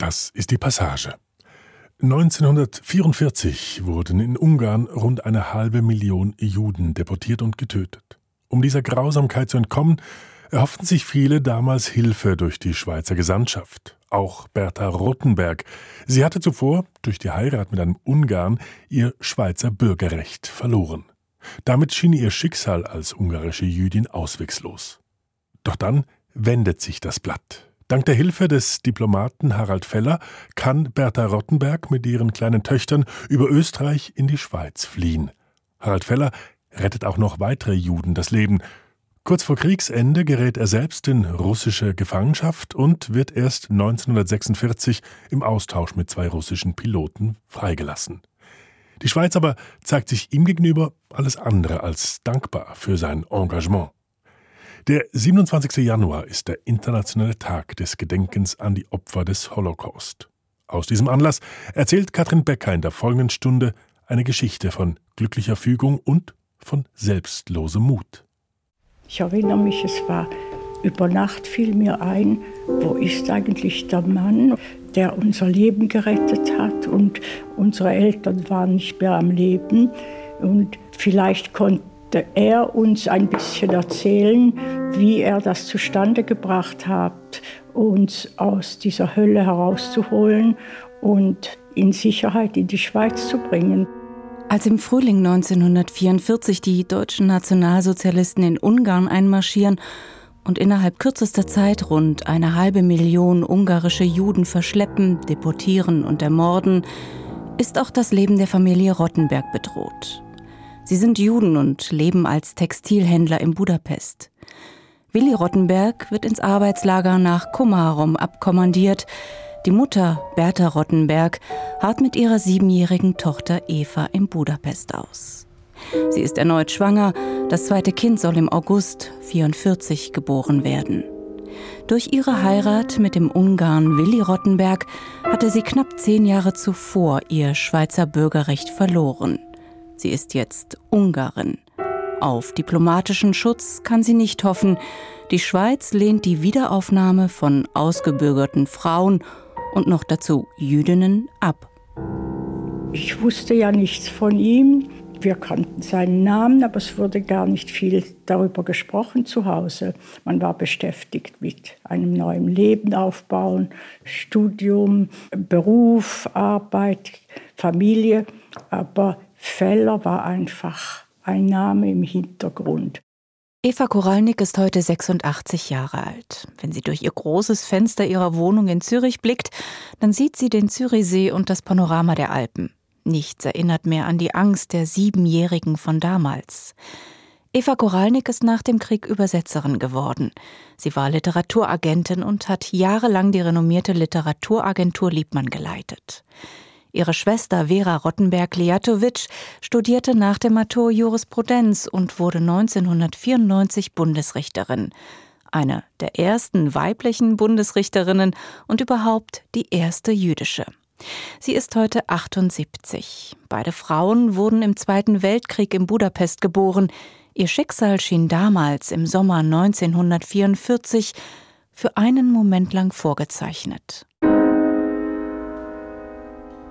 Das ist die Passage. 1944 wurden in Ungarn rund eine halbe Million Juden deportiert und getötet. Um dieser Grausamkeit zu entkommen, erhofften sich viele damals Hilfe durch die Schweizer Gesandtschaft. Auch Bertha Rottenberg. Sie hatte zuvor durch die Heirat mit einem Ungarn ihr Schweizer Bürgerrecht verloren. Damit schien ihr Schicksal als ungarische Jüdin auswegslos. Doch dann wendet sich das Blatt. Dank der Hilfe des Diplomaten Harald Feller kann Bertha Rottenberg mit ihren kleinen Töchtern über Österreich in die Schweiz fliehen. Harald Feller rettet auch noch weitere Juden das Leben. Kurz vor Kriegsende gerät er selbst in russische Gefangenschaft und wird erst 1946 im Austausch mit zwei russischen Piloten freigelassen. Die Schweiz aber zeigt sich ihm gegenüber alles andere als dankbar für sein Engagement. Der 27. Januar ist der internationale Tag des Gedenkens an die Opfer des Holocaust. Aus diesem Anlass erzählt Katrin Becker in der folgenden Stunde eine Geschichte von glücklicher Fügung und von selbstlosem Mut. Ich erinnere mich, es war über Nacht fiel mir ein, wo ist eigentlich der Mann, der unser Leben gerettet hat und unsere Eltern waren nicht mehr am Leben und vielleicht konnte er uns ein bisschen erzählen, wie er das zustande gebracht hat, uns aus dieser Hölle herauszuholen und in Sicherheit in die Schweiz zu bringen. Als im Frühling 1944 die deutschen Nationalsozialisten in Ungarn einmarschieren und innerhalb kürzester Zeit rund eine halbe Million ungarische Juden verschleppen, deportieren und ermorden, ist auch das Leben der Familie Rottenberg bedroht. Sie sind Juden und leben als Textilhändler in Budapest. Willi Rottenberg wird ins Arbeitslager nach Komarom abkommandiert. Die Mutter, Bertha Rottenberg, harrt mit ihrer siebenjährigen Tochter Eva in Budapest aus. Sie ist erneut schwanger. Das zweite Kind soll im August 44 geboren werden. Durch ihre Heirat mit dem Ungarn Willi Rottenberg hatte sie knapp zehn Jahre zuvor ihr Schweizer Bürgerrecht verloren. Sie ist jetzt Ungarin. Auf diplomatischen Schutz kann sie nicht hoffen. Die Schweiz lehnt die Wiederaufnahme von ausgebürgerten Frauen und noch dazu Jüdinnen ab. Ich wusste ja nichts von ihm. Wir kannten seinen Namen, aber es wurde gar nicht viel darüber gesprochen zu Hause. Man war beschäftigt mit einem neuen Leben aufbauen, Studium, Beruf, Arbeit, Familie. Aber Feller war einfach ein Name im Hintergrund. Eva Koralnik ist heute 86 Jahre alt. Wenn sie durch ihr großes Fenster ihrer Wohnung in Zürich blickt, dann sieht sie den Zürichsee und das Panorama der Alpen. Nichts erinnert mehr an die Angst der Siebenjährigen von damals. Eva Koralnik ist nach dem Krieg Übersetzerin geworden. Sie war Literaturagentin und hat jahrelang die renommierte Literaturagentur Liebmann geleitet. Ihre Schwester Vera Rottenberg-Liatowitsch studierte nach dem Matur Jurisprudenz und wurde 1994 Bundesrichterin. Eine der ersten weiblichen Bundesrichterinnen und überhaupt die erste jüdische. Sie ist heute 78. Beide Frauen wurden im Zweiten Weltkrieg in Budapest geboren. Ihr Schicksal schien damals im Sommer 1944 für einen Moment lang vorgezeichnet.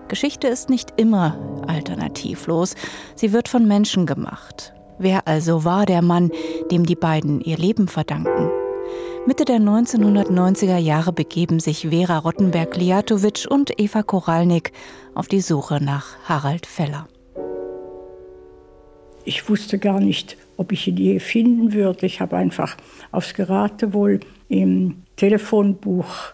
Geschichte ist nicht immer alternativlos, sie wird von Menschen gemacht. Wer also war der Mann, dem die beiden ihr Leben verdanken? Mitte der 1990er Jahre begeben sich Vera Rottenberg-Liatowitsch und Eva Koralnik auf die Suche nach Harald Feller. Ich wusste gar nicht, ob ich ihn je finden würde. Ich habe einfach aufs Geratewohl im Telefonbuch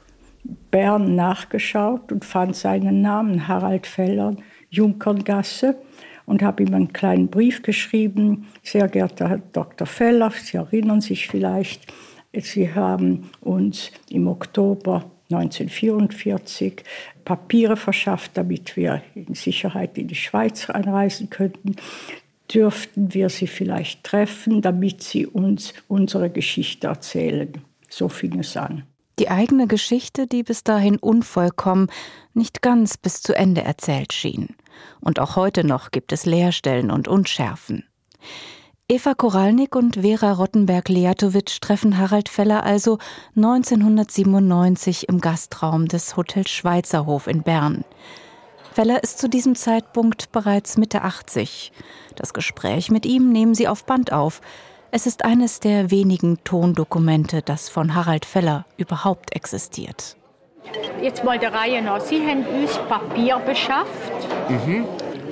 Bern nachgeschaut und fand seinen Namen, Harald Feller, Junkerngasse, und habe ihm einen kleinen Brief geschrieben. Sehr geehrter Herr Dr. Feller, Sie erinnern sich vielleicht, Sie haben uns im Oktober 1944 Papiere verschafft, damit wir in Sicherheit in die Schweiz einreisen könnten. Dürften wir Sie vielleicht treffen, damit Sie uns unsere Geschichte erzählen? So fing es an. Die eigene Geschichte, die bis dahin unvollkommen, nicht ganz bis zu Ende erzählt schien. Und auch heute noch gibt es Leerstellen und Unschärfen. Eva Koralnik und Vera Rottenberg-Leatowitsch treffen Harald Feller also 1997 im Gastraum des Hotels Schweizerhof in Bern. Feller ist zu diesem Zeitpunkt bereits Mitte 80. Das Gespräch mit ihm nehmen sie auf Band auf. Es ist eines der wenigen Tondokumente, das von Harald Feller überhaupt existiert. Jetzt mal der Reihe nach. Sie haben uns Papier beschafft. Mhm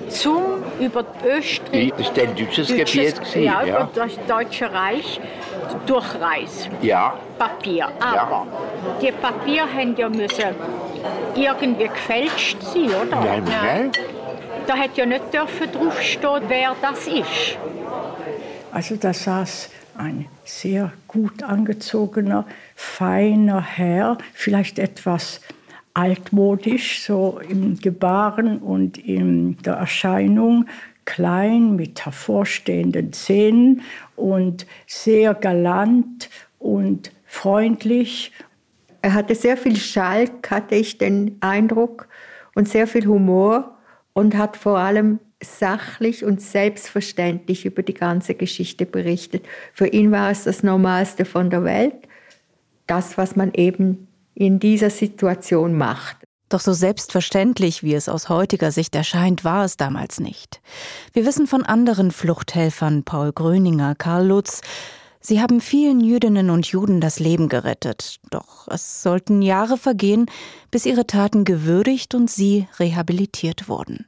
zum über Österreich. Das ist ein deutsches Gebiet. Gewesen, ja, ja, über das Deutsche Reich durchreisen. Ja. Papier. Aber ja. die Papier haben ja müssen irgendwie gefälscht sein, oder? Nein, nein. Da hätte ja nicht dürfen draufstehen, wer das ist. Also da saß ein sehr gut angezogener, feiner Herr, vielleicht etwas altmodisch, so im Gebaren und in der Erscheinung, klein mit hervorstehenden Zähnen und sehr galant und freundlich. Er hatte sehr viel Schalk, hatte ich den Eindruck, und sehr viel Humor und hat vor allem sachlich und selbstverständlich über die ganze Geschichte berichtet. Für ihn war es das Normalste von der Welt, das, was man eben in dieser Situation macht. Doch so selbstverständlich, wie es aus heutiger Sicht erscheint, war es damals nicht. Wir wissen von anderen Fluchthelfern, Paul Gröninger, Karl Lutz, Sie haben vielen Jüdinnen und Juden das Leben gerettet, doch es sollten Jahre vergehen, bis ihre Taten gewürdigt und sie rehabilitiert wurden.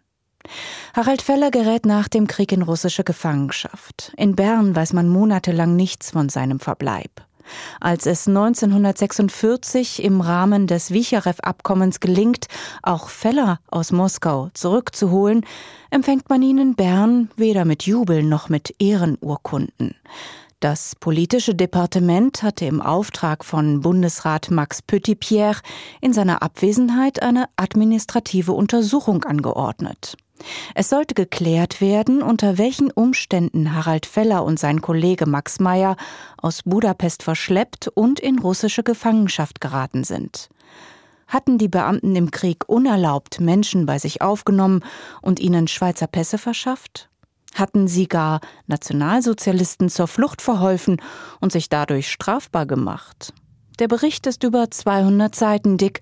Harald Feller gerät nach dem Krieg in russische Gefangenschaft. In Bern weiß man monatelang nichts von seinem Verbleib. Als es 1946 im Rahmen des Wicharew-Abkommens gelingt, auch Feller aus Moskau zurückzuholen, empfängt man ihn in Bern weder mit Jubel noch mit Ehrenurkunden. Das politische Departement hatte im Auftrag von Bundesrat Max Petitpierre in seiner Abwesenheit eine administrative Untersuchung angeordnet. Es sollte geklärt werden, unter welchen Umständen Harald Feller und sein Kollege Max Meyer aus Budapest verschleppt und in russische Gefangenschaft geraten sind. Hatten die Beamten im Krieg unerlaubt Menschen bei sich aufgenommen und ihnen Schweizer Pässe verschafft? Hatten sie gar Nationalsozialisten zur Flucht verholfen und sich dadurch strafbar gemacht? Der Bericht ist über 200 Seiten dick.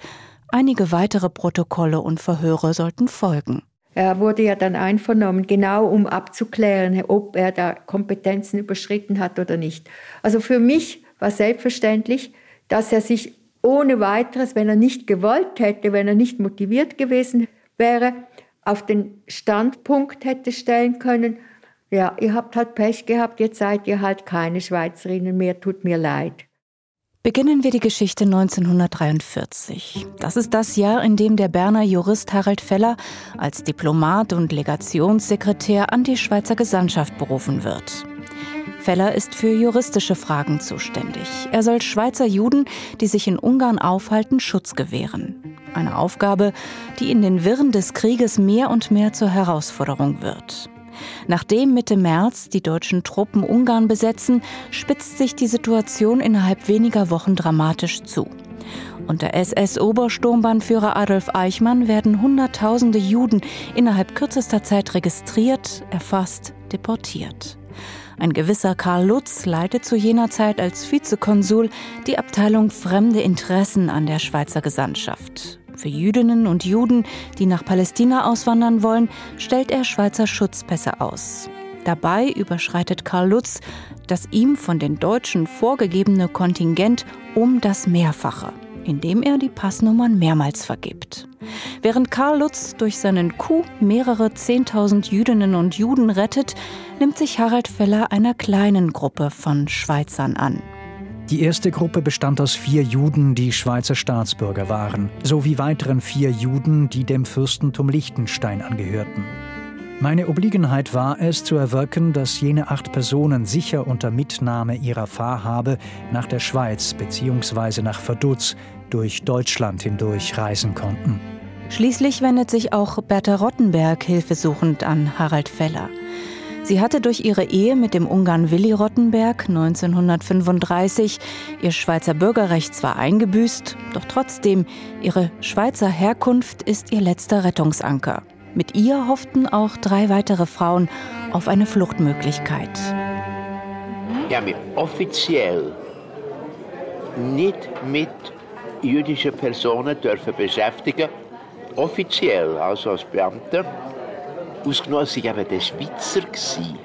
Einige weitere Protokolle und Verhöre sollten folgen. Er wurde ja dann einvernommen, genau um abzuklären, ob er da Kompetenzen überschritten hat oder nicht. Also für mich war selbstverständlich, dass er sich ohne weiteres, wenn er nicht gewollt hätte, wenn er nicht motiviert gewesen wäre, auf den Standpunkt hätte stellen können, ja, ihr habt halt Pech gehabt, jetzt seid ihr halt keine Schweizerinnen mehr, tut mir leid. Beginnen wir die Geschichte 1943. Das ist das Jahr, in dem der Berner Jurist Harald Feller als Diplomat und Legationssekretär an die Schweizer Gesandtschaft berufen wird. Feller ist für juristische Fragen zuständig. Er soll Schweizer Juden, die sich in Ungarn aufhalten, Schutz gewähren. Eine Aufgabe, die in den Wirren des Krieges mehr und mehr zur Herausforderung wird. Nachdem Mitte März die deutschen Truppen Ungarn besetzen, spitzt sich die Situation innerhalb weniger Wochen dramatisch zu. Unter SS-Obersturmbannführer Adolf Eichmann werden Hunderttausende Juden innerhalb kürzester Zeit registriert, erfasst, deportiert. Ein gewisser Karl Lutz leitet zu jener Zeit als Vizekonsul die Abteilung Fremde Interessen an der Schweizer Gesandtschaft. Für Jüdinnen und Juden, die nach Palästina auswandern wollen, stellt er Schweizer Schutzpässe aus. Dabei überschreitet Karl Lutz das ihm von den Deutschen vorgegebene Kontingent um das Mehrfache, indem er die Passnummern mehrmals vergibt. Während Karl Lutz durch seinen Coup mehrere Zehntausend Jüdinnen und Juden rettet, nimmt sich Harald Feller einer kleinen Gruppe von Schweizern an. Die erste Gruppe bestand aus vier Juden, die Schweizer Staatsbürger waren, sowie weiteren vier Juden, die dem Fürstentum Liechtenstein angehörten. Meine Obliegenheit war es, zu erwirken, dass jene acht Personen sicher unter Mitnahme ihrer Fahrhabe nach der Schweiz bzw. nach Verdutz durch Deutschland hindurch reisen konnten. Schließlich wendet sich auch Bertha Rottenberg hilfesuchend an Harald Feller. Sie hatte durch ihre Ehe mit dem Ungarn Willi Rottenberg 1935 ihr Schweizer Bürgerrecht zwar eingebüßt, doch trotzdem, ihre Schweizer Herkunft ist ihr letzter Rettungsanker. Mit ihr hofften auch drei weitere Frauen auf eine Fluchtmöglichkeit. Ich habe mich offiziell nicht mit jüdischen Personen dürfen beschäftigen, offiziell, also als Beamter. Ausgenommen ich eben der Schweizer. Gewesen.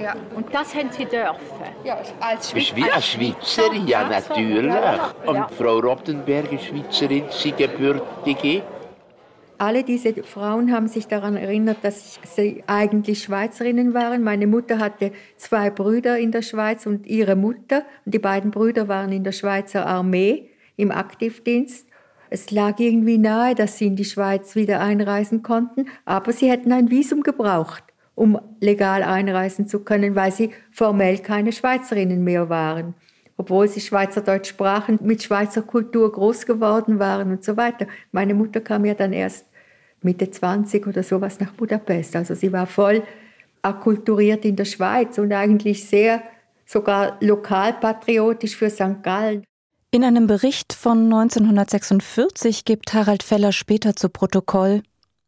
Ja, und das haben Sie dürfen? Ja, als Schweizer. Als Schweizerin, ja, natürlich. Und Frau Rottenberg ist Schweizerin, sie gebürtige. Alle diese Frauen haben sich daran erinnert, dass sie eigentlich Schweizerinnen waren. Meine Mutter hatte zwei Brüder in der Schweiz und ihre Mutter. Und die beiden Brüder waren in der Schweizer Armee im Aktivdienst. Es lag irgendwie nahe, dass sie in die Schweiz wieder einreisen konnten, aber sie hätten ein Visum gebraucht um legal einreisen zu können, weil sie formell keine Schweizerinnen mehr waren, obwohl sie Schweizerdeutsch sprachen, mit Schweizer Kultur groß geworden waren und so weiter. Meine Mutter kam ja dann erst Mitte 20 oder sowas nach Budapest. Also sie war voll akkulturiert in der Schweiz und eigentlich sehr sogar lokalpatriotisch für St. Gallen. In einem Bericht von 1946 gibt Harald Feller später zu Protokoll,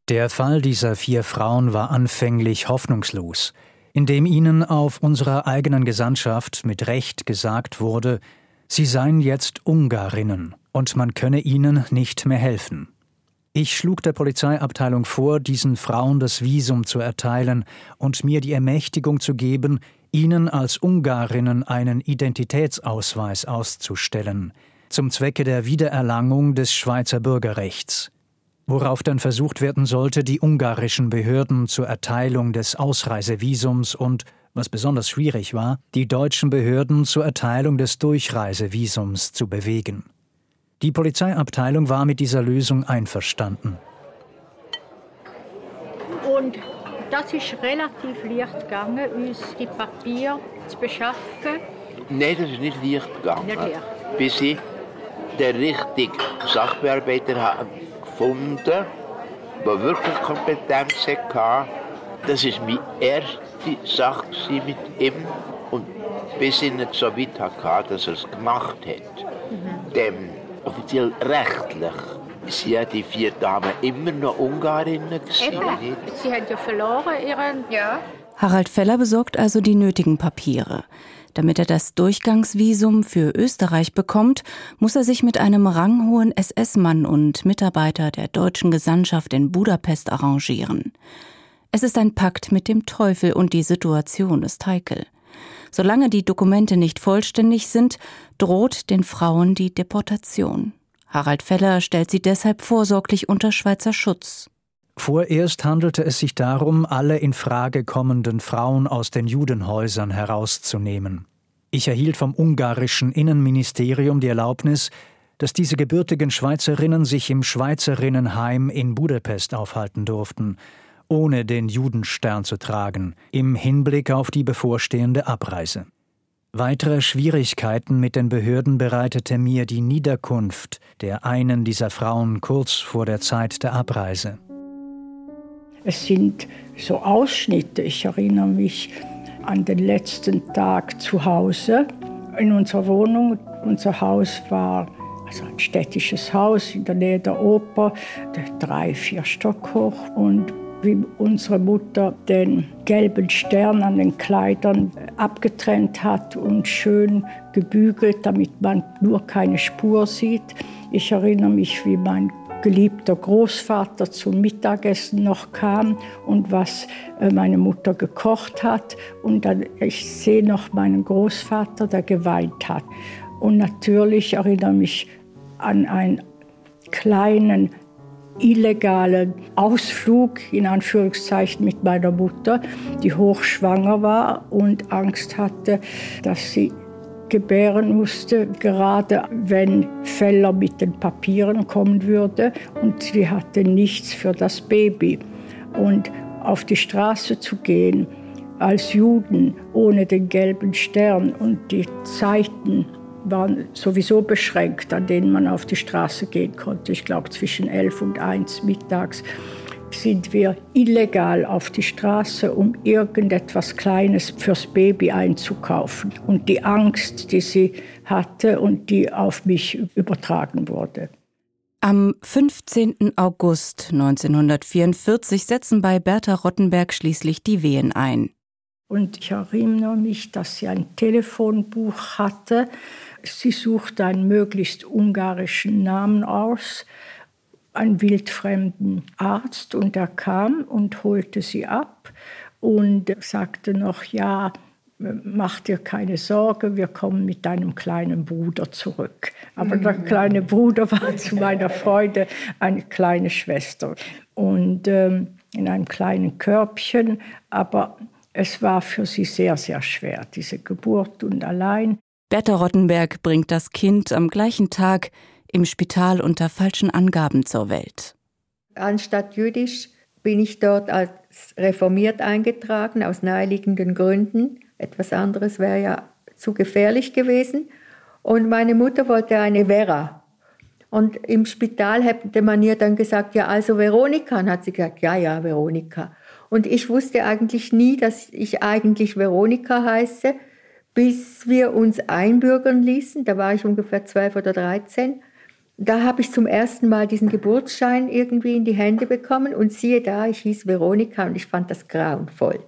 der Fall dieser vier Frauen war anfänglich hoffnungslos, indem ihnen auf unserer eigenen Gesandtschaft mit Recht gesagt wurde, sie seien jetzt Ungarinnen und man könne ihnen nicht mehr helfen. Ich schlug der Polizeiabteilung vor, diesen Frauen das Visum zu erteilen und mir die Ermächtigung zu geben, ihnen als Ungarinnen einen Identitätsausweis auszustellen, zum Zwecke der Wiedererlangung des Schweizer Bürgerrechts worauf dann versucht werden sollte, die ungarischen Behörden zur Erteilung des Ausreisevisums und, was besonders schwierig war, die deutschen Behörden zur Erteilung des Durchreisevisums zu bewegen. Die Polizeiabteilung war mit dieser Lösung einverstanden. Und das ist relativ leicht gegangen, uns die Papiere zu beschaffen. Nein, das ist nicht leicht gegangen. Nicht leicht. Bis ich den richtigen Sachbearbeiter habe gefunden, der wirklich Kompetenz hatte. Das war meine erste Sache mit ihm. Und bis ich nicht so weit hatte, dass er es gemacht hat. Mhm. Dem offiziell rechtlich sind ja die vier Damen immer noch Ungarinnen gewesen. Eben. Sie haben ja verloren ihren... Ja. Harald Feller besorgt also die nötigen Papiere. Damit er das Durchgangsvisum für Österreich bekommt, muss er sich mit einem ranghohen SS-Mann und Mitarbeiter der deutschen Gesandtschaft in Budapest arrangieren. Es ist ein Pakt mit dem Teufel und die Situation ist heikel. Solange die Dokumente nicht vollständig sind, droht den Frauen die Deportation. Harald Feller stellt sie deshalb vorsorglich unter Schweizer Schutz. Vorerst handelte es sich darum, alle in Frage kommenden Frauen aus den Judenhäusern herauszunehmen. Ich erhielt vom ungarischen Innenministerium die Erlaubnis, dass diese gebürtigen Schweizerinnen sich im Schweizerinnenheim in Budapest aufhalten durften, ohne den Judenstern zu tragen, im Hinblick auf die bevorstehende Abreise. Weitere Schwierigkeiten mit den Behörden bereitete mir die Niederkunft der einen dieser Frauen kurz vor der Zeit der Abreise. Es sind so Ausschnitte. Ich erinnere mich an den letzten Tag zu Hause in unserer Wohnung. Unser Haus war also ein städtisches Haus in der Nähe der Oper, drei, vier Stock hoch. Und wie unsere Mutter den gelben Stern an den Kleidern abgetrennt hat und schön gebügelt, damit man nur keine Spur sieht. Ich erinnere mich, wie mein geliebter Großvater zum Mittagessen noch kam und was äh, meine Mutter gekocht hat. Und dann, ich sehe noch meinen Großvater, der geweint hat. Und natürlich erinnere mich an einen kleinen illegalen Ausflug in Anführungszeichen mit meiner Mutter, die hochschwanger war und Angst hatte, dass sie gebären musste, gerade wenn Feller mit den Papieren kommen würde und sie hatte nichts für das Baby. Und auf die Straße zu gehen als Juden ohne den gelben Stern und die Zeiten waren sowieso beschränkt, an denen man auf die Straße gehen konnte. Ich glaube zwischen 11 und 1 mittags sind wir illegal auf die Straße, um irgendetwas Kleines fürs Baby einzukaufen. Und die Angst, die sie hatte und die auf mich übertragen wurde. Am 15. August 1944 setzen bei Bertha Rottenberg schließlich die Wehen ein. Und ich erinnere mich, dass sie ein Telefonbuch hatte. Sie suchte einen möglichst ungarischen Namen aus, einen wildfremden Arzt, und er kam und holte sie ab und sagte noch, ja, mach dir keine Sorge, wir kommen mit deinem kleinen Bruder zurück. Aber mhm. der kleine Bruder war zu meiner Freude eine kleine Schwester. Und ähm, in einem kleinen Körbchen, aber es war für sie sehr, sehr schwer, diese Geburt und allein. Bertha Rottenberg bringt das Kind am gleichen Tag im Spital unter falschen Angaben zur Welt. Anstatt jüdisch bin ich dort als reformiert eingetragen, aus naheliegenden Gründen. Etwas anderes wäre ja zu gefährlich gewesen. Und meine Mutter wollte eine Vera. Und im Spital hätte man ihr dann gesagt, ja, also Veronika. Und hat sie gesagt, ja, ja, Veronika. Und ich wusste eigentlich nie, dass ich eigentlich Veronika heiße, bis wir uns einbürgern ließen. Da war ich ungefähr zwölf oder dreizehn. Da habe ich zum ersten Mal diesen Geburtsschein irgendwie in die Hände bekommen und siehe da, ich hieß Veronika und ich fand das grauenvoll.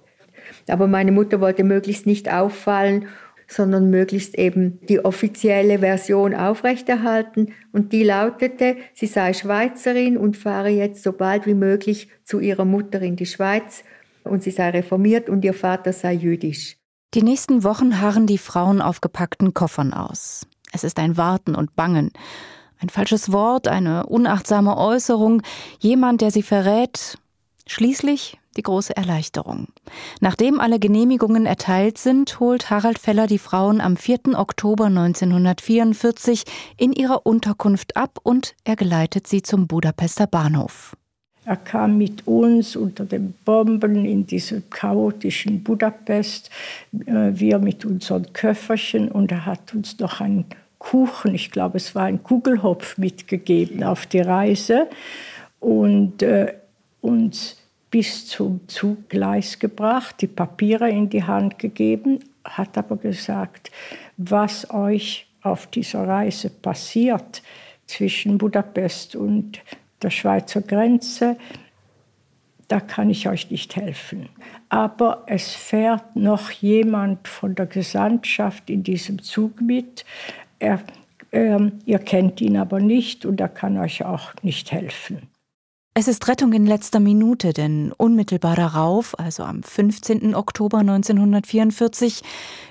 Aber meine Mutter wollte möglichst nicht auffallen, sondern möglichst eben die offizielle Version aufrechterhalten. Und die lautete, sie sei Schweizerin und fahre jetzt so bald wie möglich zu ihrer Mutter in die Schweiz und sie sei reformiert und ihr Vater sei jüdisch. Die nächsten Wochen harren die Frauen auf gepackten Koffern aus. Es ist ein Warten und Bangen. Ein falsches Wort, eine unachtsame Äußerung, jemand, der sie verrät. Schließlich die große Erleichterung. Nachdem alle Genehmigungen erteilt sind, holt Harald Feller die Frauen am 4. Oktober 1944 in ihrer Unterkunft ab und er geleitet sie zum Budapester Bahnhof. Er kam mit uns unter den Bomben in diesem chaotischen Budapest, äh, wir mit unseren Köfferchen und er hat uns noch einen Kuchen, ich glaube es war ein Kugelhopf mitgegeben auf die Reise und äh, uns bis zum Zuggleis gebracht, die Papiere in die Hand gegeben, hat aber gesagt, was euch auf dieser Reise passiert zwischen Budapest und der Schweizer Grenze, da kann ich euch nicht helfen. Aber es fährt noch jemand von der Gesandtschaft in diesem Zug mit. Er, äh, ihr kennt ihn aber nicht und er kann euch auch nicht helfen. Es ist Rettung in letzter Minute, denn unmittelbar darauf, also am 15. Oktober 1944,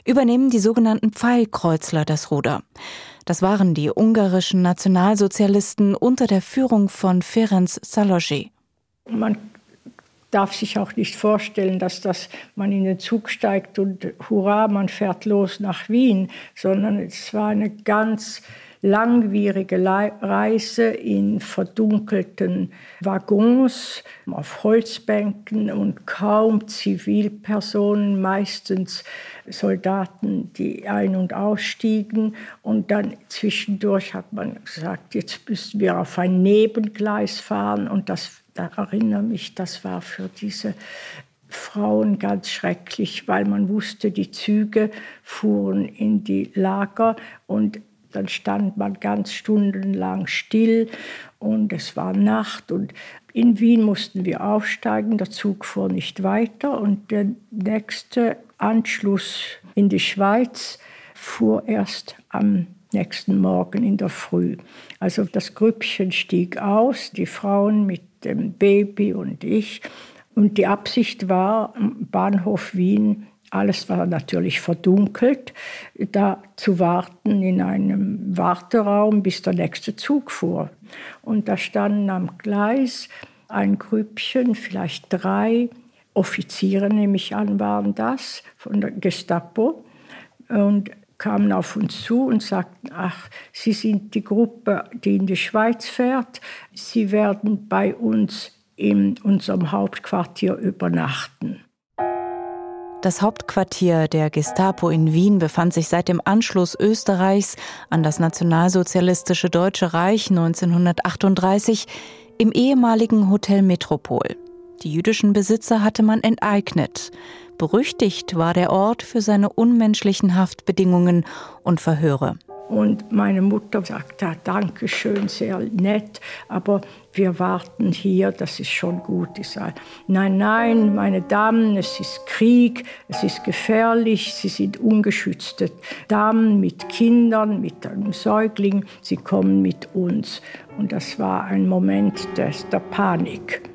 übernehmen die sogenannten Pfeilkreuzler das Ruder. Das waren die ungarischen Nationalsozialisten unter der Führung von Ferenc Szalosy. Man darf sich auch nicht vorstellen, dass das, man in den Zug steigt und hurra, man fährt los nach Wien, sondern es war eine ganz langwierige Reise in verdunkelten Waggons auf Holzbänken und kaum Zivilpersonen, meistens Soldaten, die ein- und ausstiegen. Und dann zwischendurch hat man gesagt, jetzt müssen wir auf ein Nebengleis fahren. Und das, da erinnere mich, das war für diese Frauen ganz schrecklich, weil man wusste, die Züge fuhren in die Lager und dann stand man ganz stundenlang still und es war Nacht und in Wien mussten wir aufsteigen, der Zug fuhr nicht weiter und der nächste Anschluss in die Schweiz fuhr erst am nächsten Morgen in der Früh. Also das Grüppchen stieg aus, die Frauen mit dem Baby und ich. Und die Absicht war, Bahnhof Wien alles war natürlich verdunkelt, da zu warten in einem Warteraum, bis der nächste Zug fuhr. Und da standen am Gleis ein Grüppchen, vielleicht drei Offiziere, nehme ich an, waren das, von der Gestapo, und kamen auf uns zu und sagten, ach, Sie sind die Gruppe, die in die Schweiz fährt, Sie werden bei uns in unserem Hauptquartier übernachten. Das Hauptquartier der Gestapo in Wien befand sich seit dem Anschluss Österreichs an das nationalsozialistische Deutsche Reich 1938 im ehemaligen Hotel Metropol. Die jüdischen Besitzer hatte man enteignet. Berüchtigt war der Ort für seine unmenschlichen Haftbedingungen und Verhöre. Und meine Mutter sagte, ah, danke schön, sehr nett, aber wir warten hier, das ist schon gut. Ich sage, nein, nein, meine Damen, es ist Krieg, es ist gefährlich, Sie sind ungeschützte Damen mit Kindern, mit einem Säugling, Sie kommen mit uns. Und das war ein Moment des, der Panik.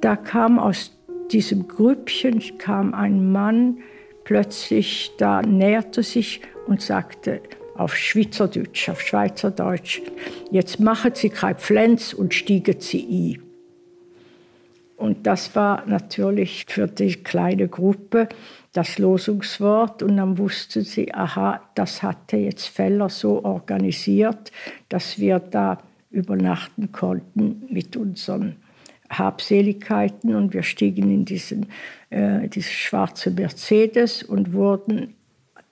Da kam aus diesem Grüppchen kam ein Mann plötzlich, da näherte sich und sagte, auf Schweizerdeutsch, auf Schweizerdeutsch. Jetzt machen Sie kein Pflänz und stiegen Sie ein. Und das war natürlich für die kleine Gruppe das Losungswort. Und dann wussten sie, aha, das hatte jetzt Feller so organisiert, dass wir da übernachten konnten mit unseren Habseligkeiten. Und wir stiegen in diesen, äh, diese schwarze Mercedes und wurden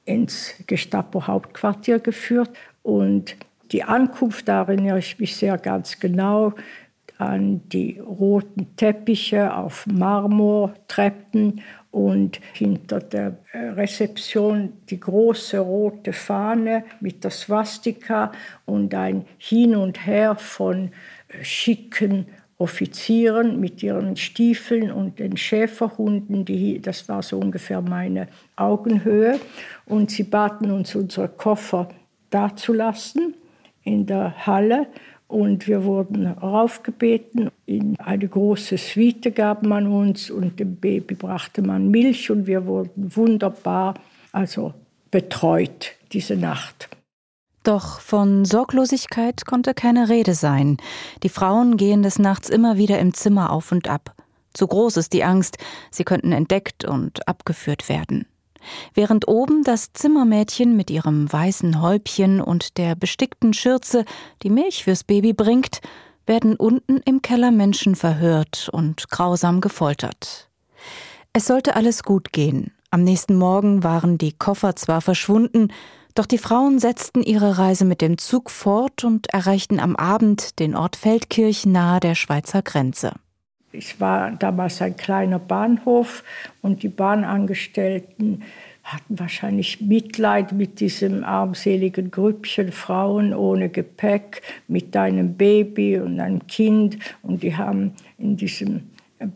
ins Gestapo-Hauptquartier geführt. Und die Ankunft, da erinnere ich mich sehr ganz genau an die roten Teppiche auf Marmortreppen und hinter der Rezeption die große rote Fahne mit der Swastika und ein Hin und Her von schicken Offizieren mit ihren Stiefeln und den Schäferhunden, die, das war so ungefähr meine Augenhöhe. Und sie baten uns, unsere Koffer dazulassen in der Halle. Und wir wurden raufgebeten. In eine große Suite gab man uns und dem Baby brachte man Milch und wir wurden wunderbar also betreut diese Nacht. Doch von Sorglosigkeit konnte keine Rede sein. Die Frauen gehen des Nachts immer wieder im Zimmer auf und ab. Zu groß ist die Angst, sie könnten entdeckt und abgeführt werden. Während oben das Zimmermädchen mit ihrem weißen Häubchen und der bestickten Schürze die Milch fürs Baby bringt, werden unten im Keller Menschen verhört und grausam gefoltert. Es sollte alles gut gehen. Am nächsten Morgen waren die Koffer zwar verschwunden, doch die Frauen setzten ihre Reise mit dem Zug fort und erreichten am Abend den Ort Feldkirch nahe der Schweizer Grenze. Es war damals ein kleiner Bahnhof und die Bahnangestellten hatten wahrscheinlich Mitleid mit diesem armseligen Grüppchen Frauen ohne Gepäck, mit einem Baby und einem Kind. Und die haben in diesem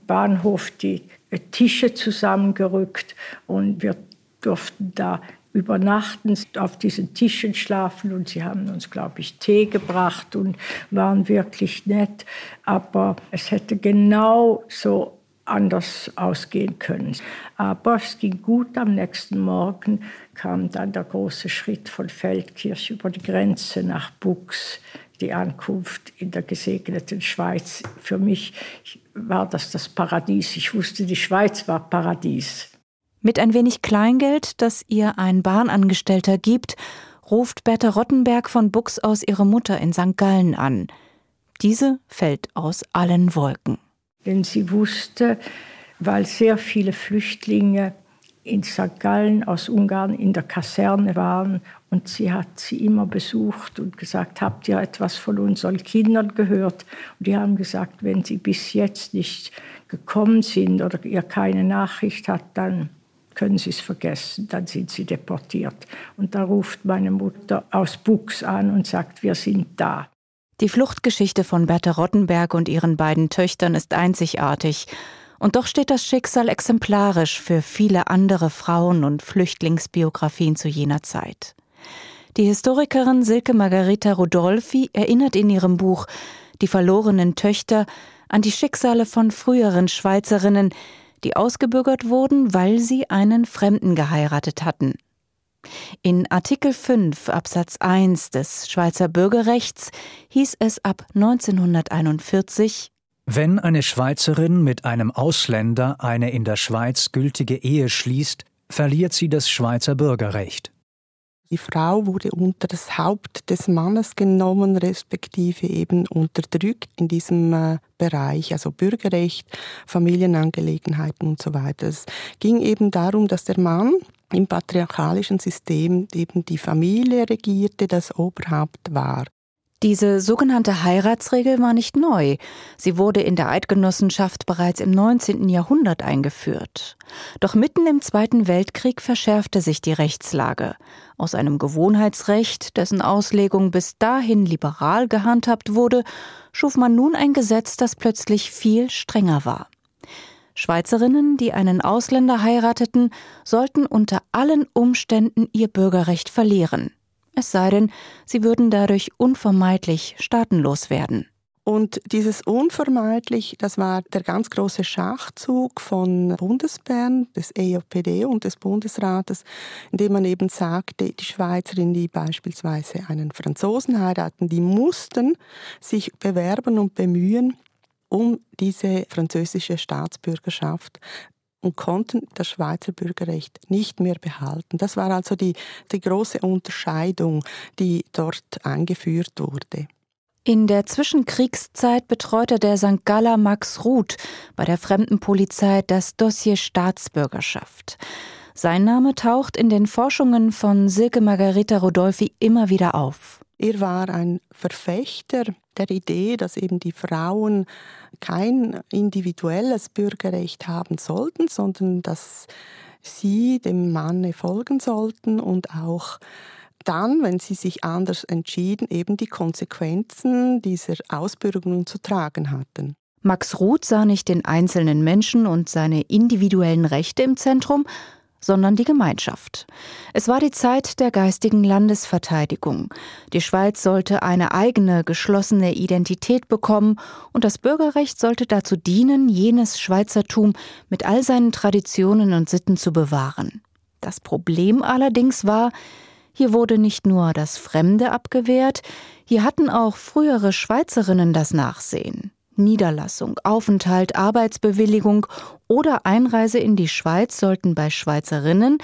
Bahnhof die Tische zusammengerückt und wir durften da übernachten, auf diesen Tischen schlafen und sie haben uns, glaube ich, Tee gebracht und waren wirklich nett. Aber es hätte genau so anders ausgehen können. Aber es ging gut. Am nächsten Morgen kam dann der große Schritt von Feldkirch über die Grenze nach Bux, die Ankunft in der gesegneten Schweiz. Für mich war das das Paradies. Ich wusste, die Schweiz war Paradies. Mit ein wenig Kleingeld, das ihr ein Bahnangestellter gibt, ruft Bertha Rottenberg von Bux aus ihre Mutter in St. Gallen an. Diese fällt aus allen Wolken. Denn sie wusste, weil sehr viele Flüchtlinge in St. Gallen aus Ungarn in der Kaserne waren und sie hat sie immer besucht und gesagt, habt ihr etwas von unseren Kindern gehört? Und die haben gesagt, wenn sie bis jetzt nicht gekommen sind oder ihr keine Nachricht hat, dann können Sie es vergessen, dann sind Sie deportiert. Und da ruft meine Mutter aus Bux an und sagt, wir sind da. Die Fluchtgeschichte von Bertha Rottenberg und ihren beiden Töchtern ist einzigartig. Und doch steht das Schicksal exemplarisch für viele andere Frauen- und Flüchtlingsbiografien zu jener Zeit. Die Historikerin Silke Margarita Rodolfi erinnert in ihrem Buch Die verlorenen Töchter an die Schicksale von früheren Schweizerinnen, die ausgebürgert wurden, weil sie einen Fremden geheiratet hatten. In Artikel 5 Absatz 1 des Schweizer Bürgerrechts hieß es ab 1941 Wenn eine Schweizerin mit einem Ausländer eine in der Schweiz gültige Ehe schließt, verliert sie das Schweizer Bürgerrecht. Die Frau wurde unter das Haupt des Mannes genommen, respektive eben unterdrückt in diesem äh, Bereich, also Bürgerrecht, Familienangelegenheiten und so weiter. Es ging eben darum, dass der Mann im patriarchalischen System eben die Familie regierte, das Oberhaupt war. Diese sogenannte Heiratsregel war nicht neu. Sie wurde in der Eidgenossenschaft bereits im 19. Jahrhundert eingeführt. Doch mitten im Zweiten Weltkrieg verschärfte sich die Rechtslage. Aus einem Gewohnheitsrecht, dessen Auslegung bis dahin liberal gehandhabt wurde, schuf man nun ein Gesetz, das plötzlich viel strenger war. Schweizerinnen, die einen Ausländer heirateten, sollten unter allen Umständen ihr Bürgerrecht verlieren es sei denn, sie würden dadurch unvermeidlich staatenlos werden. Und dieses unvermeidlich, das war der ganz große Schachzug von Bundesbern, des EJPD und des Bundesrates, indem man eben sagte, die Schweizerinnen, die beispielsweise einen Franzosen heiraten, die mussten sich bewerben und bemühen, um diese französische Staatsbürgerschaft und konnten das Schweizer Bürgerrecht nicht mehr behalten. Das war also die, die große Unterscheidung, die dort eingeführt wurde. In der Zwischenkriegszeit betreute der St. Galler Max Ruth bei der Fremdenpolizei das Dossier Staatsbürgerschaft. Sein Name taucht in den Forschungen von Silke Margareta Rodolfi immer wieder auf. Er war ein Verfechter der Idee, dass eben die Frauen kein individuelles Bürgerrecht haben sollten, sondern dass sie dem Manne folgen sollten und auch dann, wenn sie sich anders entschieden, eben die Konsequenzen dieser Ausbürgerung zu tragen hatten. Max Ruth sah nicht den einzelnen Menschen und seine individuellen Rechte im Zentrum, sondern die Gemeinschaft. Es war die Zeit der geistigen Landesverteidigung. Die Schweiz sollte eine eigene, geschlossene Identität bekommen und das Bürgerrecht sollte dazu dienen, jenes Schweizertum mit all seinen Traditionen und Sitten zu bewahren. Das Problem allerdings war, hier wurde nicht nur das Fremde abgewehrt, hier hatten auch frühere Schweizerinnen das Nachsehen. Niederlassung, Aufenthalt, Arbeitsbewilligung oder Einreise in die Schweiz sollten bei Schweizerinnen,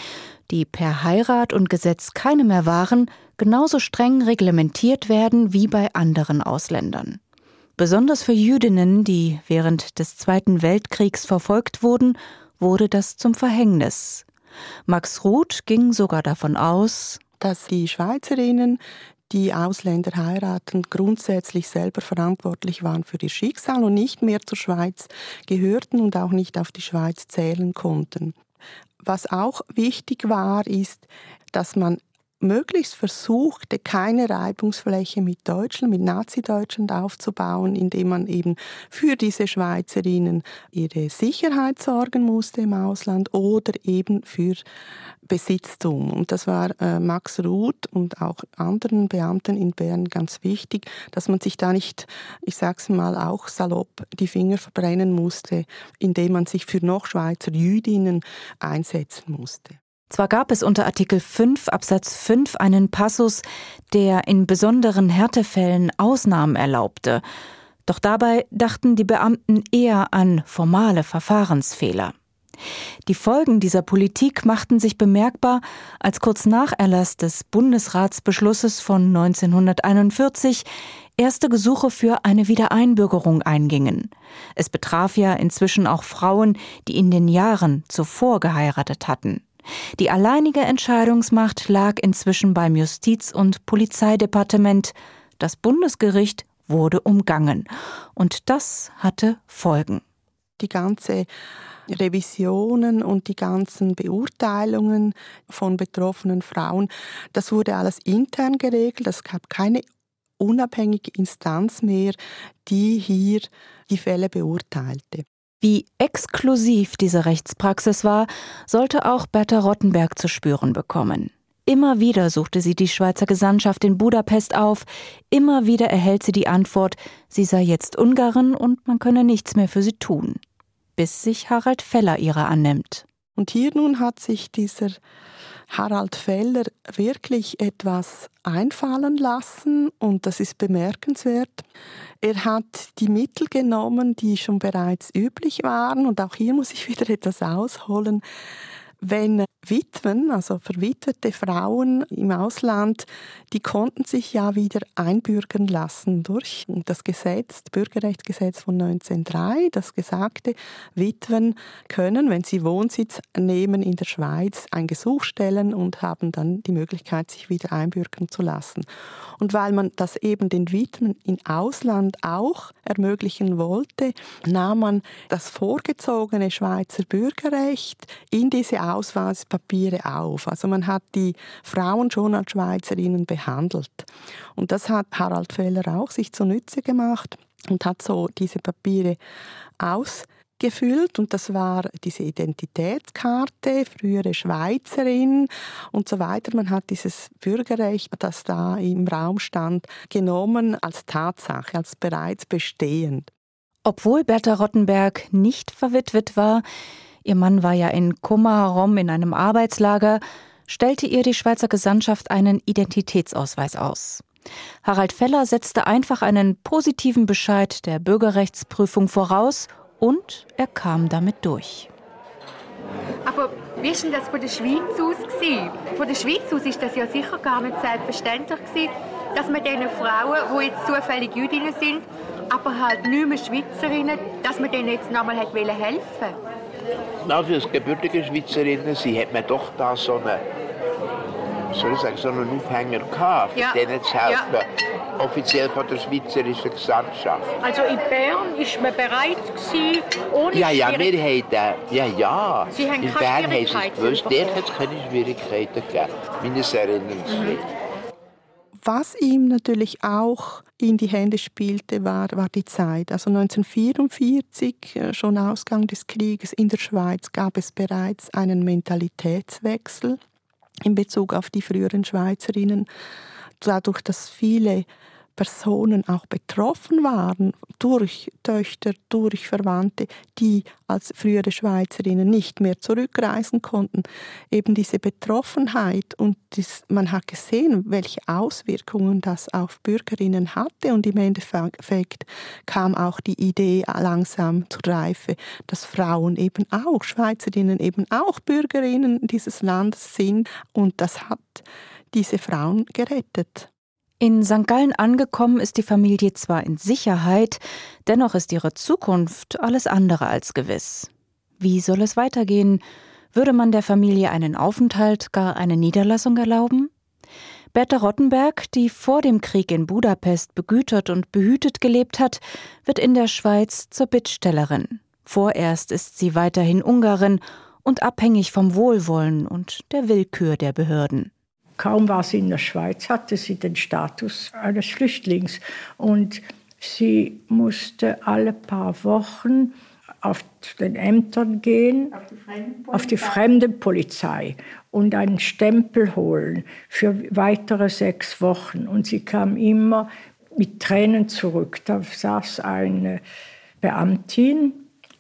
die per Heirat und Gesetz keine mehr waren, genauso streng reglementiert werden wie bei anderen Ausländern. Besonders für Jüdinnen, die während des Zweiten Weltkriegs verfolgt wurden, wurde das zum Verhängnis. Max Ruth ging sogar davon aus, dass die Schweizerinnen die Ausländer heiraten, grundsätzlich selber verantwortlich waren für ihr Schicksal und nicht mehr zur Schweiz gehörten und auch nicht auf die Schweiz zählen konnten. Was auch wichtig war, ist, dass man möglichst versuchte, keine Reibungsfläche mit Deutschland, mit Nazi-Deutschland aufzubauen, indem man eben für diese Schweizerinnen ihre Sicherheit sorgen musste im Ausland oder eben für Besitztum. Und das war äh, Max Ruth und auch anderen Beamten in Bern ganz wichtig, dass man sich da nicht, ich sag's mal auch salopp, die Finger verbrennen musste, indem man sich für noch Schweizer Jüdinnen einsetzen musste. Zwar gab es unter Artikel 5 Absatz 5 einen Passus, der in besonderen Härtefällen Ausnahmen erlaubte, doch dabei dachten die Beamten eher an formale Verfahrensfehler. Die Folgen dieser Politik machten sich bemerkbar, als kurz nach Erlass des Bundesratsbeschlusses von 1941 erste Gesuche für eine Wiedereinbürgerung eingingen. Es betraf ja inzwischen auch Frauen, die in den Jahren zuvor geheiratet hatten. Die alleinige Entscheidungsmacht lag inzwischen beim Justiz- und Polizeidepartement. Das Bundesgericht wurde umgangen. Und das hatte Folgen. Die ganze Revisionen und die ganzen Beurteilungen von betroffenen Frauen, das wurde alles intern geregelt. Es gab keine unabhängige Instanz mehr, die hier die Fälle beurteilte. Wie exklusiv diese Rechtspraxis war, sollte auch Berta Rottenberg zu spüren bekommen. Immer wieder suchte sie die Schweizer Gesandtschaft in Budapest auf, immer wieder erhält sie die Antwort, sie sei jetzt Ungarin und man könne nichts mehr für sie tun bis sich Harald Feller ihrer annimmt. Und hier nun hat sich dieser Harald Feller wirklich etwas einfallen lassen und das ist bemerkenswert. Er hat die Mittel genommen, die schon bereits üblich waren und auch hier muss ich wieder etwas ausholen. Wenn Witwen, also verwitwete Frauen im Ausland, die konnten sich ja wieder einbürgern lassen durch das Gesetz, das Bürgerrechtsgesetz von 1903, das gesagte, Witwen können, wenn sie Wohnsitz nehmen in der Schweiz, ein Gesuch stellen und haben dann die Möglichkeit, sich wieder einbürgern zu lassen. Und weil man das eben den Witwen im Ausland auch ermöglichen wollte, nahm man das vorgezogene Schweizer Bürgerrecht in diese Ausweispapiere auf. Also man hat die Frauen schon als Schweizerinnen behandelt. Und das hat Harald Feller auch sich zunutze gemacht und hat so diese Papiere aus gefüllt und das war diese Identitätskarte, frühere Schweizerin und so weiter. Man hat dieses Bürgerrecht, das da im Raum stand, genommen als Tatsache, als bereits bestehend. Obwohl Bertha Rottenberg nicht verwitwet war, ihr Mann war ja in Komarom in einem Arbeitslager, stellte ihr die Schweizer Gesandtschaft einen Identitätsausweis aus. Harald Feller setzte einfach einen positiven Bescheid der Bürgerrechtsprüfung voraus und er kam damit durch. Aber wie war denn das von der Schweiz aus? Gewesen? Von der Schweiz aus ist das ja sicher gar nicht selbstverständlich gewesen, dass man diesen Frauen, die jetzt zufällig Jüdinnen sind, aber halt nicht mehr Schweizerinnen, dass man denen jetzt nochmal helfen wollte. Also als gebürtige Schweizerinnen, sie hat man doch da so eine soll ich sagen, so einen Aufhänger gehabt, ja. denen zu helfen. Ja. Offiziell von der Schweizerischen Gesandtschaft. Also in Bern war man bereit gewesen, ohne Ja, ja, wir haben, ja, ja. Sie haben in Bern haben sie es gewusst, dort hat es keine Schwierigkeiten gegeben, meines Erinnerns mhm. Was ihm natürlich auch in die Hände spielte, war, war die Zeit. Also 1944, äh, schon Ausgang des Krieges in der Schweiz, gab es bereits einen Mentalitätswechsel in Bezug auf die früheren Schweizerinnen, dadurch, dass viele Personen auch betroffen waren durch Töchter, durch Verwandte, die als frühere Schweizerinnen nicht mehr zurückreisen konnten. Eben diese Betroffenheit und das, man hat gesehen, welche Auswirkungen das auf Bürgerinnen hatte und im Endeffekt kam auch die Idee langsam zur Reife, dass Frauen eben auch, Schweizerinnen eben auch Bürgerinnen dieses Landes sind und das hat diese Frauen gerettet. In St. Gallen angekommen ist die Familie zwar in Sicherheit, dennoch ist ihre Zukunft alles andere als gewiss. Wie soll es weitergehen? Würde man der Familie einen Aufenthalt, gar eine Niederlassung erlauben? Bertha Rottenberg, die vor dem Krieg in Budapest begütert und behütet gelebt hat, wird in der Schweiz zur Bittstellerin. Vorerst ist sie weiterhin Ungarin und abhängig vom Wohlwollen und der Willkür der Behörden. Kaum war sie in der Schweiz, hatte sie den Status eines Flüchtlings. Und sie musste alle paar Wochen auf den Ämtern gehen, auf die, auf die Fremdenpolizei und einen Stempel holen für weitere sechs Wochen. Und sie kam immer mit Tränen zurück. Da saß eine Beamtin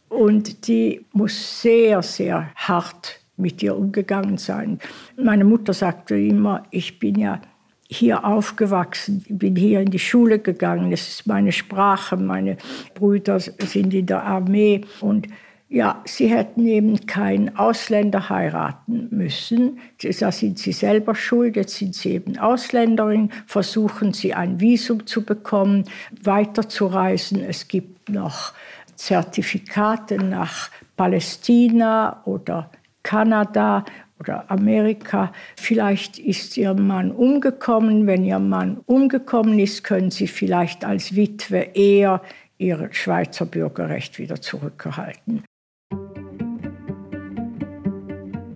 und die muss sehr, sehr hart mit ihr umgegangen sein. Meine Mutter sagte immer, ich bin ja hier aufgewachsen, bin hier in die Schule gegangen, es ist meine Sprache, meine Brüder sind in der Armee und ja, sie hätten eben keinen Ausländer heiraten müssen. Da sind sie selber schuld. Jetzt sind sie eben Ausländerin, versuchen sie ein Visum zu bekommen, weiterzureisen. Es gibt noch Zertifikate nach Palästina oder Kanada oder Amerika. Vielleicht ist Ihr Mann umgekommen. Wenn Ihr Mann umgekommen ist, können Sie vielleicht als Witwe eher Ihr Schweizer Bürgerrecht wieder zurückerhalten.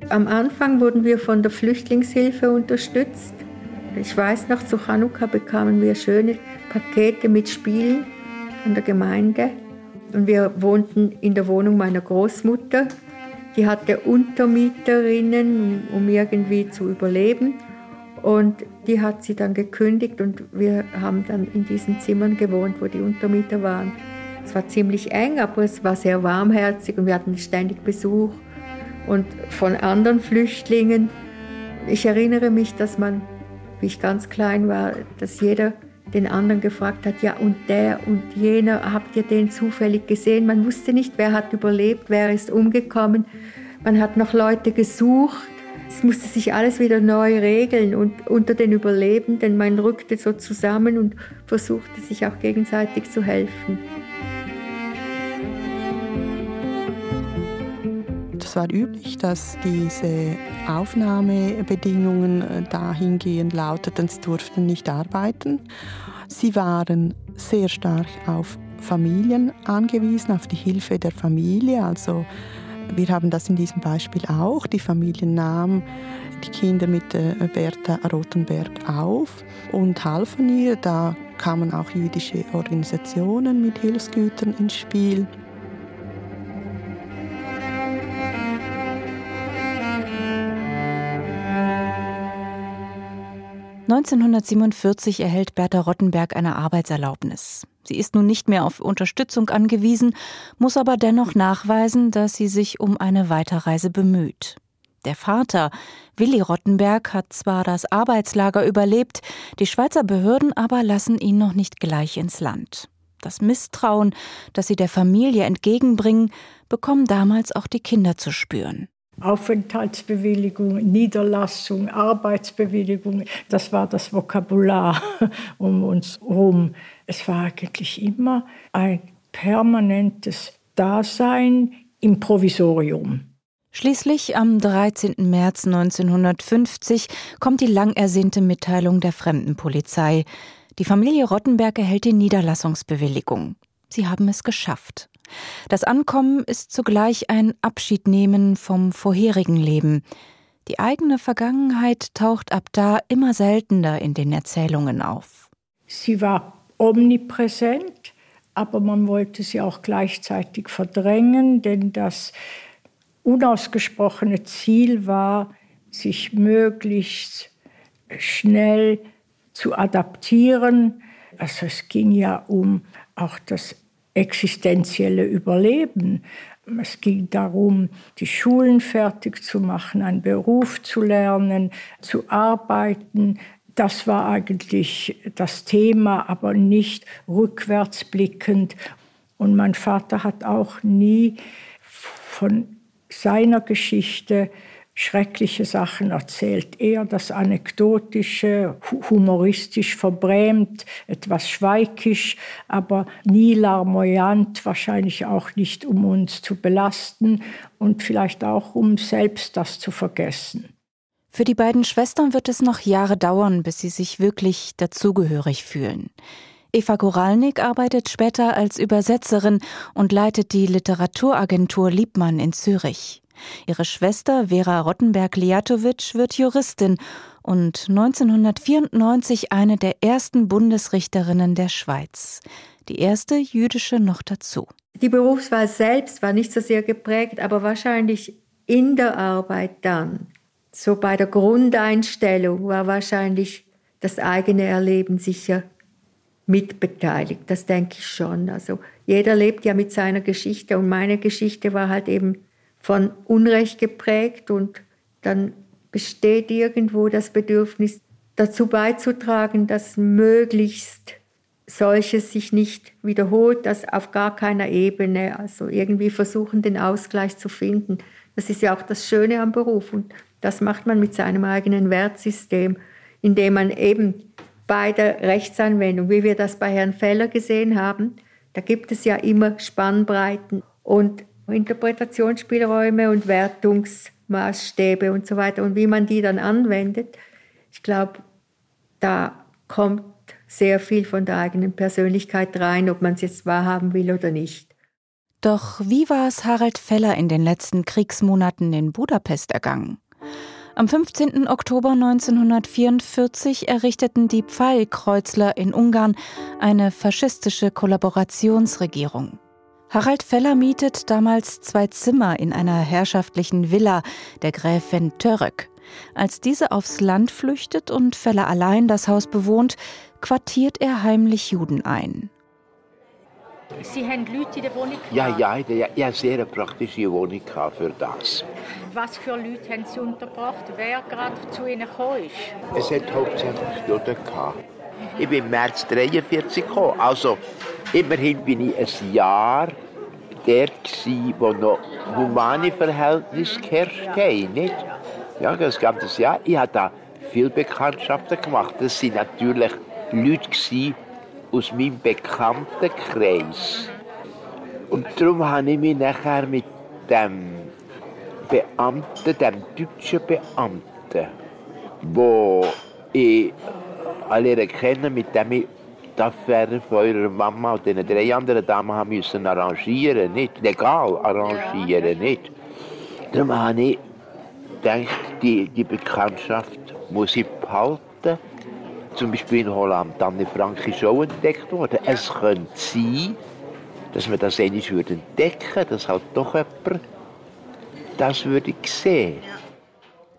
Am Anfang wurden wir von der Flüchtlingshilfe unterstützt. Ich weiß noch, zu Chanukka bekamen wir schöne Pakete mit Spielen von der Gemeinde. Und wir wohnten in der Wohnung meiner Großmutter die hatte Untermieterinnen, um irgendwie zu überleben. Und die hat sie dann gekündigt und wir haben dann in diesen Zimmern gewohnt, wo die Untermieter waren. Es war ziemlich eng, aber es war sehr warmherzig und wir hatten ständig Besuch. Und von anderen Flüchtlingen, ich erinnere mich, dass man, wie ich ganz klein war, dass jeder den anderen gefragt hat, ja und der und jener, habt ihr den zufällig gesehen? Man wusste nicht, wer hat überlebt, wer ist umgekommen. Man hat noch Leute gesucht, Es musste sich alles wieder neu regeln und unter den Überlebenden, man rückte so zusammen und versuchte sich auch gegenseitig zu helfen. Es war üblich, dass diese Aufnahmebedingungen äh, dahingehend lauteten, sie durften nicht arbeiten. Sie waren sehr stark auf Familien angewiesen, auf die Hilfe der Familie. Also wir haben das in diesem Beispiel auch. Die Familie nahm die Kinder mit äh, Bertha Rothenberg auf und halfen ihr. Da kamen auch jüdische Organisationen mit Hilfsgütern ins Spiel. 1947 erhält Bertha Rottenberg eine Arbeitserlaubnis. Sie ist nun nicht mehr auf Unterstützung angewiesen, muss aber dennoch nachweisen, dass sie sich um eine Weiterreise bemüht. Der Vater, Willi Rottenberg, hat zwar das Arbeitslager überlebt, die Schweizer Behörden aber lassen ihn noch nicht gleich ins Land. Das Misstrauen, das sie der Familie entgegenbringen, bekommen damals auch die Kinder zu spüren. Aufenthaltsbewilligung, Niederlassung, Arbeitsbewilligung, das war das Vokabular um uns herum. Es war eigentlich immer ein permanentes Dasein im Provisorium. Schließlich am 13. März 1950 kommt die lang ersehnte Mitteilung der Fremdenpolizei. Die Familie Rottenberg erhält die Niederlassungsbewilligung. Sie haben es geschafft. Das Ankommen ist zugleich ein Abschiednehmen vom vorherigen Leben. Die eigene Vergangenheit taucht ab da immer seltener in den Erzählungen auf. Sie war omnipräsent, aber man wollte sie auch gleichzeitig verdrängen, denn das unausgesprochene Ziel war, sich möglichst schnell zu adaptieren. Also es ging ja um auch das existenzielle Überleben. Es ging darum, die Schulen fertig zu machen, einen Beruf zu lernen, zu arbeiten. Das war eigentlich das Thema, aber nicht rückwärtsblickend. Und mein Vater hat auch nie von seiner Geschichte schreckliche Sachen erzählt. Eher das Anekdotische, humoristisch verbrämt, etwas schweigisch, aber nie larmoyant, wahrscheinlich auch nicht, um uns zu belasten und vielleicht auch, um selbst das zu vergessen. Für die beiden Schwestern wird es noch Jahre dauern, bis sie sich wirklich dazugehörig fühlen. Eva Goralnik arbeitet später als Übersetzerin und leitet die Literaturagentur Liebmann in Zürich. Ihre Schwester Vera Rottenberg-Liatowitsch wird Juristin und 1994 eine der ersten Bundesrichterinnen der Schweiz. Die erste jüdische noch dazu. Die Berufswahl selbst war nicht so sehr geprägt, aber wahrscheinlich in der Arbeit dann. So bei der Grundeinstellung war wahrscheinlich das eigene Erleben sicher mitbeteiligt. Das denke ich schon. Also jeder lebt ja mit seiner Geschichte und meine Geschichte war halt eben von Unrecht geprägt und dann besteht irgendwo das Bedürfnis, dazu beizutragen, dass möglichst solches sich nicht wiederholt, dass auf gar keiner Ebene, also irgendwie versuchen, den Ausgleich zu finden. Das ist ja auch das Schöne am Beruf und das macht man mit seinem eigenen Wertsystem, indem man eben bei der Rechtsanwendung, wie wir das bei Herrn Feller gesehen haben, da gibt es ja immer Spannbreiten und Interpretationsspielräume und Wertungsmaßstäbe und so weiter und wie man die dann anwendet. Ich glaube, da kommt sehr viel von der eigenen Persönlichkeit rein, ob man es jetzt wahrhaben will oder nicht. Doch wie war es Harald Feller in den letzten Kriegsmonaten in Budapest ergangen? Am 15. Oktober 1944 errichteten die Pfeilkreuzler in Ungarn eine faschistische Kollaborationsregierung. Harald Feller mietet damals zwei Zimmer in einer herrschaftlichen Villa der Gräfin Török. Als diese aufs Land flüchtet und Feller allein das Haus bewohnt, quartiert er heimlich Juden ein. Sie haben Leute in der Wohnung? Ja, ja, ich hatte eine sehr praktische Wohnung für das. Was für Leute haben Sie untergebracht? Wer gerade zu Ihnen gekommen ist? Es hat hauptsächlich Juden gehabt. Ich bin im März 1943 gekommen. Also immerhin bin ich ein Jahr dort, wo noch humane Verhältnisse geherrscht haben. Nicht? Ja, das ganze Jahr. Ich habe da viele Bekanntschaften gemacht. Das sind natürlich Leute aus meinem Bekanntenkreis. Und darum habe ich mich nachher mit dem Beamten, dem deutschen Beamten, wo ich alle kennen, mit dem ich die Affäre von eurer Mama und den drei anderen Damen haben müssen arrangieren, nicht legal arrangieren, nicht. Darum habe ich gedacht, die, die Bekanntschaft muss ich behalten. Zum Beispiel in Holland, Anne Frank ist auch entdeckt worden. Es könnte sein, dass wir das endlich entdecken würden, dass halt doch jemand das würde sehen.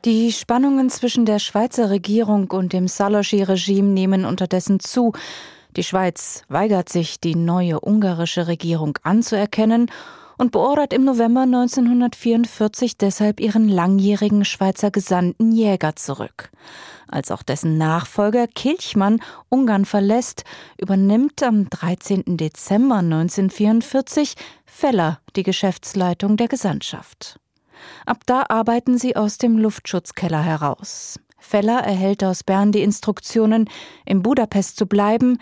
Die Spannungen zwischen der Schweizer Regierung und dem Saloschi-Regime nehmen unterdessen zu. Die Schweiz weigert sich, die neue ungarische Regierung anzuerkennen und beordert im November 1944 deshalb ihren langjährigen Schweizer Gesandten Jäger zurück. Als auch dessen Nachfolger Kilchmann Ungarn verlässt, übernimmt am 13. Dezember 1944 Feller die Geschäftsleitung der Gesandtschaft. Ab da arbeiten sie aus dem Luftschutzkeller heraus. Feller erhält aus Bern die Instruktionen, in Budapest zu bleiben,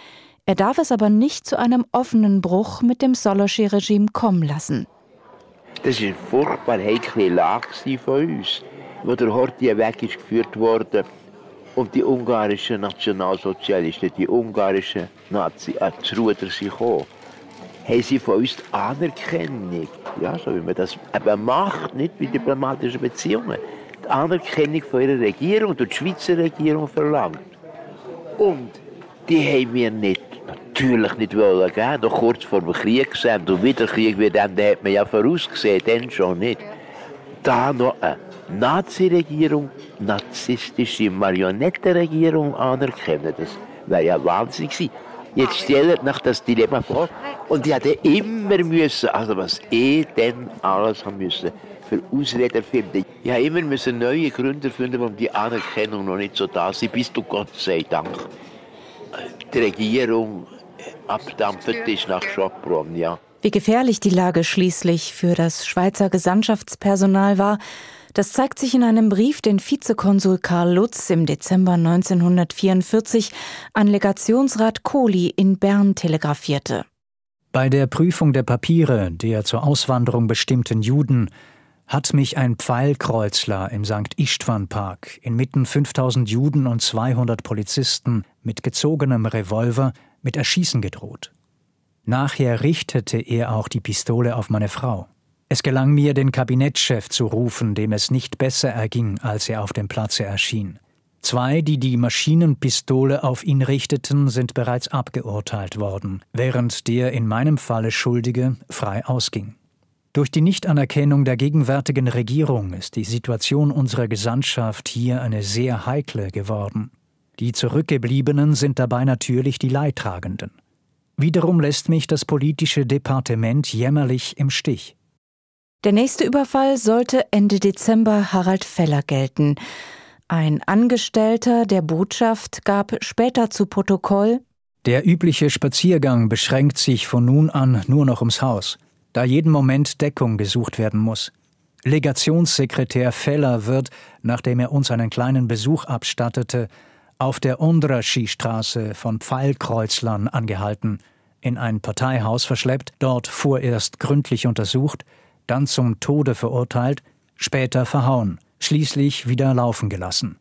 er darf es aber nicht zu einem offenen Bruch mit dem Soloschi-Regime kommen lassen. Das war eine furchtbar heikle Lage von uns, wo der Horthy weggeführt wurde und die ungarischen Nationalsozialisten, die ungarischen Nazi, äh, zu Ruder sind gekommen haben sie von uns die Anerkennung, ja, so wie man das eben macht, nicht mit diplomatischen Beziehungen, die Anerkennung von ihrer Regierung durch die Schweizer Regierung verlangt. Und die haben wir nicht, natürlich nicht wollen geben, noch kurz vor dem Krieg gesehen, und wieder Krieg wird dann, da hat man ja vorausgesehen, dann schon nicht. Da noch eine Nazi-Regierung, narzisstische Marionettenregierung anerkennen, das wäre ja Wahnsinn gewesen. Jetzt stellt nach das Dilemma vor. Und die hatte immer müssen, also was eh denn alles haben müssen, für Ausreden finden. Ich habe immer müssen neue Gründe finden, warum die Anerkennung noch nicht so da ist, bis du Gott sei Dank die Regierung abdampft ist nach Schopron, ja. Wie gefährlich die Lage schließlich für das Schweizer Gesandtschaftspersonal war, das zeigt sich in einem Brief, den Vizekonsul Karl Lutz im Dezember 1944 an Legationsrat Kohli in Bern telegrafierte. Bei der Prüfung der Papiere der zur Auswanderung bestimmten Juden hat mich ein Pfeilkreuzler im St. Istvan Park inmitten 5000 Juden und 200 Polizisten mit gezogenem Revolver mit Erschießen gedroht. Nachher richtete er auch die Pistole auf meine Frau. Es gelang mir, den Kabinettschef zu rufen, dem es nicht besser erging, als er auf dem Platze erschien. Zwei, die die Maschinenpistole auf ihn richteten, sind bereits abgeurteilt worden, während der in meinem Falle Schuldige frei ausging. Durch die Nichtanerkennung der gegenwärtigen Regierung ist die Situation unserer Gesandtschaft hier eine sehr heikle geworden. Die Zurückgebliebenen sind dabei natürlich die Leidtragenden. Wiederum lässt mich das politische Departement jämmerlich im Stich. Der nächste Überfall sollte Ende Dezember Harald Feller gelten. Ein Angestellter der Botschaft gab später zu Protokoll Der übliche Spaziergang beschränkt sich von nun an nur noch ums Haus, da jeden Moment Deckung gesucht werden muss. Legationssekretär Feller wird, nachdem er uns einen kleinen Besuch abstattete, auf der Ondraschi-Straße von Pfeilkreuzlern angehalten, in ein Parteihaus verschleppt, dort vorerst gründlich untersucht, dann zum Tode verurteilt, später verhauen, schließlich wieder laufen gelassen.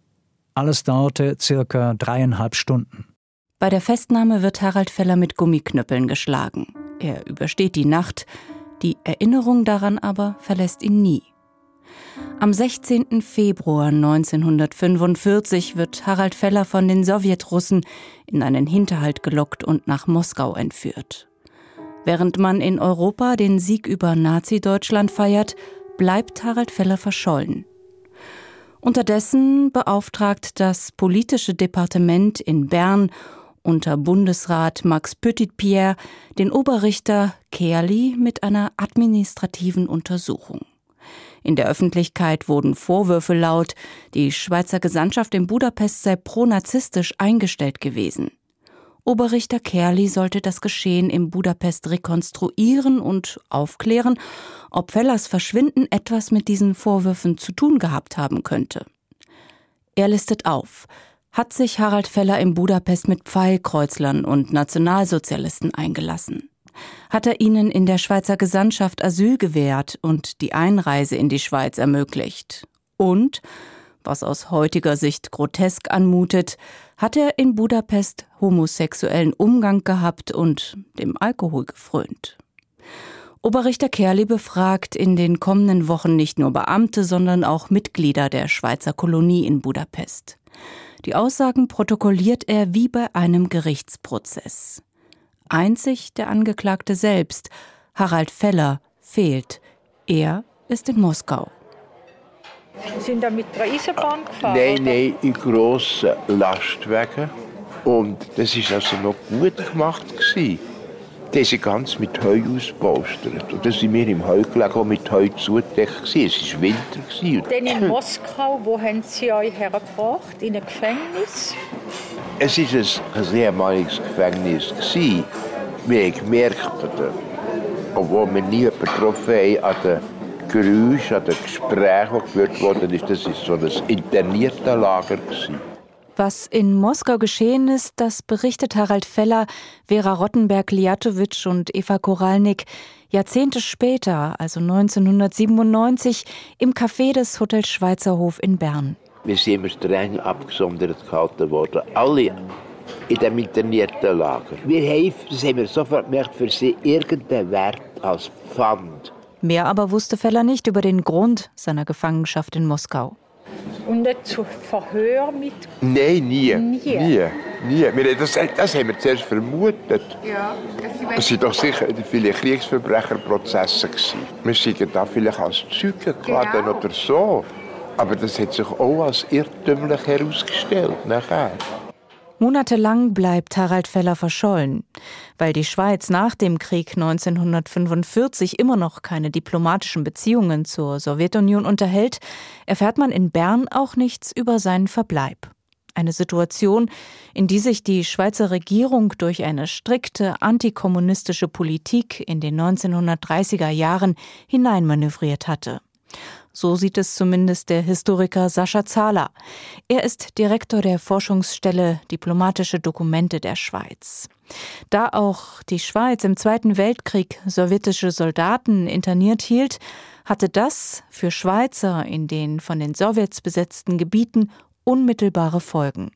Alles dauerte circa dreieinhalb Stunden. Bei der Festnahme wird Harald Feller mit Gummiknüppeln geschlagen. Er übersteht die Nacht, die Erinnerung daran aber verlässt ihn nie. Am 16. Februar 1945 wird Harald Feller von den Sowjetrussen in einen Hinterhalt gelockt und nach Moskau entführt. Während man in Europa den Sieg über Nazi-Deutschland feiert, bleibt Harald Feller verschollen. Unterdessen beauftragt das politische Departement in Bern unter Bundesrat Max Petitpierre den Oberrichter Kerli mit einer administrativen Untersuchung. In der Öffentlichkeit wurden Vorwürfe laut, die Schweizer Gesandtschaft in Budapest sei pronazistisch eingestellt gewesen. Oberrichter Kerli sollte das Geschehen in Budapest rekonstruieren und aufklären, ob Fellers Verschwinden etwas mit diesen Vorwürfen zu tun gehabt haben könnte. Er listet auf, hat sich Harald Feller in Budapest mit Pfeilkreuzlern und Nationalsozialisten eingelassen? Hat er ihnen in der Schweizer Gesandtschaft Asyl gewährt und die Einreise in die Schweiz ermöglicht? Und, was aus heutiger Sicht grotesk anmutet, hat er in Budapest homosexuellen Umgang gehabt und dem Alkohol gefrönt. Oberrichter Kerli befragt in den kommenden Wochen nicht nur Beamte, sondern auch Mitglieder der Schweizer Kolonie in Budapest. Die Aussagen protokolliert er wie bei einem Gerichtsprozess. Einzig der Angeklagte selbst, Harald Feller, fehlt. Er ist in Moskau. Sie sind da mit der Eisenbahn gefahren? Nein, nein, in grossen Lastwagen. Und das war also noch gut gemacht. Gewesen. Die sind ganz mit Heu ausgepolstert. Und da sind wir im Heu gelegen, mit Heu zugedeckt. Es war Winter. Gewesen. Denn in Moskau, wo haben Sie euch hergebracht? In ein Gefängnis? Es war ein, ein ehemaliges Gefängnis. Gewesen. Wir haben gemerkt, obwohl wir nie betroffen haben, an den Geräuschen, an den Gesprächen, die geführt wurden, ist, das ist so ein internierter Lager. Gewesen. Was in Moskau geschehen ist, das berichtet Harald Feller, Vera Rottenberg-Liatovic und Eva Koralnik Jahrzehnte später, also 1997, im Café des Hotels Schweizerhof in Bern. Wir sind immer streng abgesondert gehalten worden. Alle in dem internierten Lager. Wir haben, das haben wir sofort gemerkt, für sie irgendeinen Wert als Pfand. Mehr aber wusste Feller nicht über den Grund seiner Gefangenschaft in Moskau. Und nicht zu Verhör mit? Nein, nie. Nie? Nie. nie. Das, das haben wir zuerst vermutet. Ja. Es waren doch sicher viele Kriegsverbrecherprozesse. Gewesen. Wir sind da vielleicht als Zeugen geladen Genau. oder so. Aber das hat sich auch als irrtümlich herausgestellt nachher. Monatelang bleibt Harald Feller verschollen. Weil die Schweiz nach dem Krieg 1945 immer noch keine diplomatischen Beziehungen zur Sowjetunion unterhält, erfährt man in Bern auch nichts über seinen Verbleib. Eine Situation, in die sich die Schweizer Regierung durch eine strikte antikommunistische Politik in den 1930er Jahren hineinmanövriert hatte. So sieht es zumindest der Historiker Sascha Zahler. Er ist Direktor der Forschungsstelle Diplomatische Dokumente der Schweiz. Da auch die Schweiz im Zweiten Weltkrieg sowjetische Soldaten interniert hielt, hatte das für Schweizer in den von den Sowjets besetzten Gebieten unmittelbare Folgen.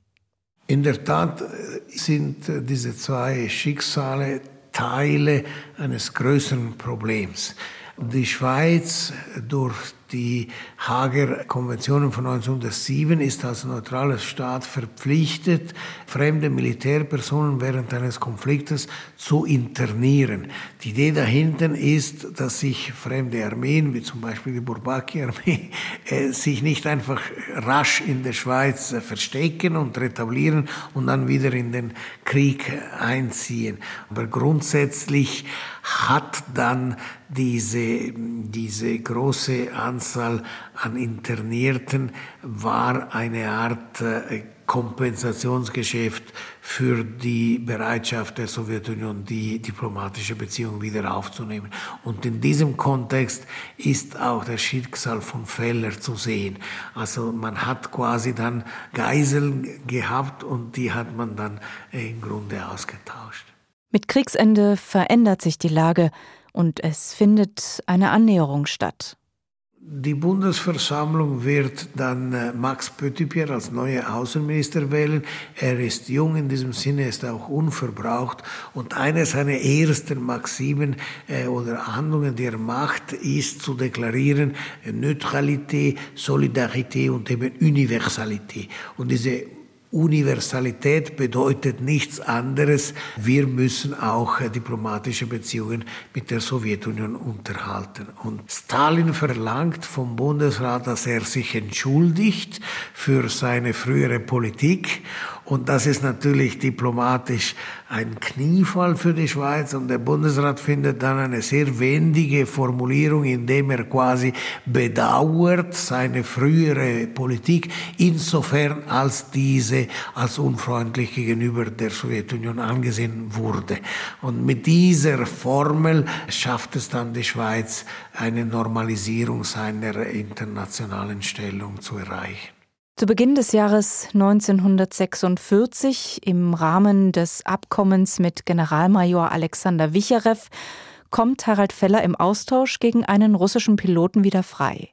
In der Tat sind diese zwei Schicksale Teile eines größeren Problems. Die Schweiz durch die Hager Konventionen von 1907 ist als neutrales Staat verpflichtet, fremde Militärpersonen während eines Konfliktes zu internieren. Die Idee dahinter ist, dass sich fremde Armeen, wie zum Beispiel die Bourbaki-Armee, äh, sich nicht einfach rasch in der Schweiz äh, verstecken und retablieren und dann wieder in den Krieg einziehen. Aber grundsätzlich hat dann diese, diese große Anzahl an Internierten war eine Art äh, Kompensationsgeschäft für die Bereitschaft der Sowjetunion, die diplomatische Beziehung wieder aufzunehmen. Und in diesem Kontext ist auch das Schicksal von Feller zu sehen. Also man hat quasi dann Geiseln gehabt und die hat man dann im Grunde ausgetauscht. Mit Kriegsende verändert sich die Lage und es findet eine Annäherung statt. Die Bundesversammlung wird dann äh, Max Pöttipier als neuer Außenminister wählen. Er ist jung in diesem Sinne, ist auch unverbraucht. Und eine seiner ersten Maximen äh, oder Handlungen, die er macht, ist zu deklarieren Neutralität, Solidarität und eben Universalität. Und diese Universalität bedeutet nichts anderes. Wir müssen auch diplomatische Beziehungen mit der Sowjetunion unterhalten. Und Stalin verlangt vom Bundesrat, dass er sich entschuldigt für seine frühere Politik. Und das ist natürlich diplomatisch ein Kniefall für die Schweiz. Und der Bundesrat findet dann eine sehr wendige Formulierung, indem er quasi bedauert seine frühere Politik, insofern als diese als unfreundlich gegenüber der Sowjetunion angesehen wurde. Und mit dieser Formel schafft es dann die Schweiz, eine Normalisierung seiner internationalen Stellung zu erreichen. Zu Beginn des Jahres 1946 im Rahmen des Abkommens mit Generalmajor Alexander Wicherew kommt Harald Feller im Austausch gegen einen russischen Piloten wieder frei.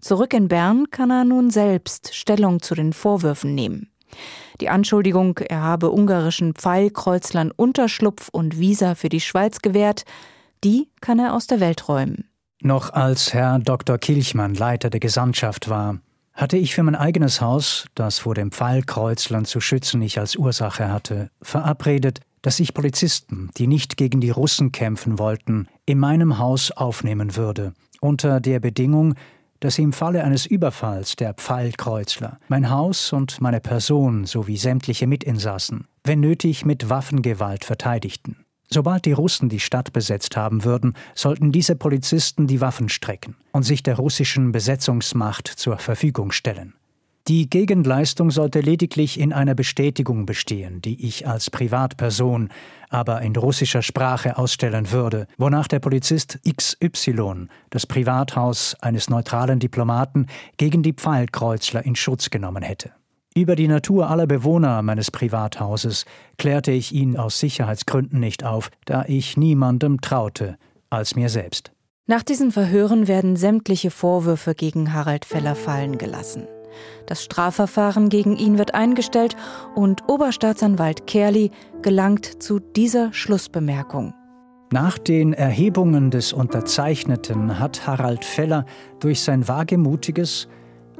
Zurück in Bern kann er nun selbst Stellung zu den Vorwürfen nehmen. Die Anschuldigung, er habe ungarischen Pfeilkreuzlern Unterschlupf und Visa für die Schweiz gewährt, die kann er aus der Welt räumen. Noch als Herr Dr. Kilchmann Leiter der Gesandtschaft war, hatte ich für mein eigenes Haus, das vor dem Pfeilkreuzlern zu schützen ich als Ursache hatte, verabredet, dass ich Polizisten, die nicht gegen die Russen kämpfen wollten, in meinem Haus aufnehmen würde, unter der Bedingung, dass im Falle eines Überfalls der Pfeilkreuzler mein Haus und meine Person sowie sämtliche Mitinsassen, wenn nötig mit Waffengewalt verteidigten. Sobald die Russen die Stadt besetzt haben würden, sollten diese Polizisten die Waffen strecken und sich der russischen Besetzungsmacht zur Verfügung stellen. Die Gegenleistung sollte lediglich in einer Bestätigung bestehen, die ich als Privatperson, aber in russischer Sprache ausstellen würde, wonach der Polizist XY das Privathaus eines neutralen Diplomaten gegen die Pfeilkreuzler in Schutz genommen hätte. Über die Natur aller Bewohner meines Privathauses klärte ich ihn aus Sicherheitsgründen nicht auf, da ich niemandem traute als mir selbst. Nach diesen Verhören werden sämtliche Vorwürfe gegen Harald Feller fallen gelassen. Das Strafverfahren gegen ihn wird eingestellt und Oberstaatsanwalt Kerli gelangt zu dieser Schlussbemerkung. Nach den Erhebungen des Unterzeichneten hat Harald Feller durch sein wagemutiges,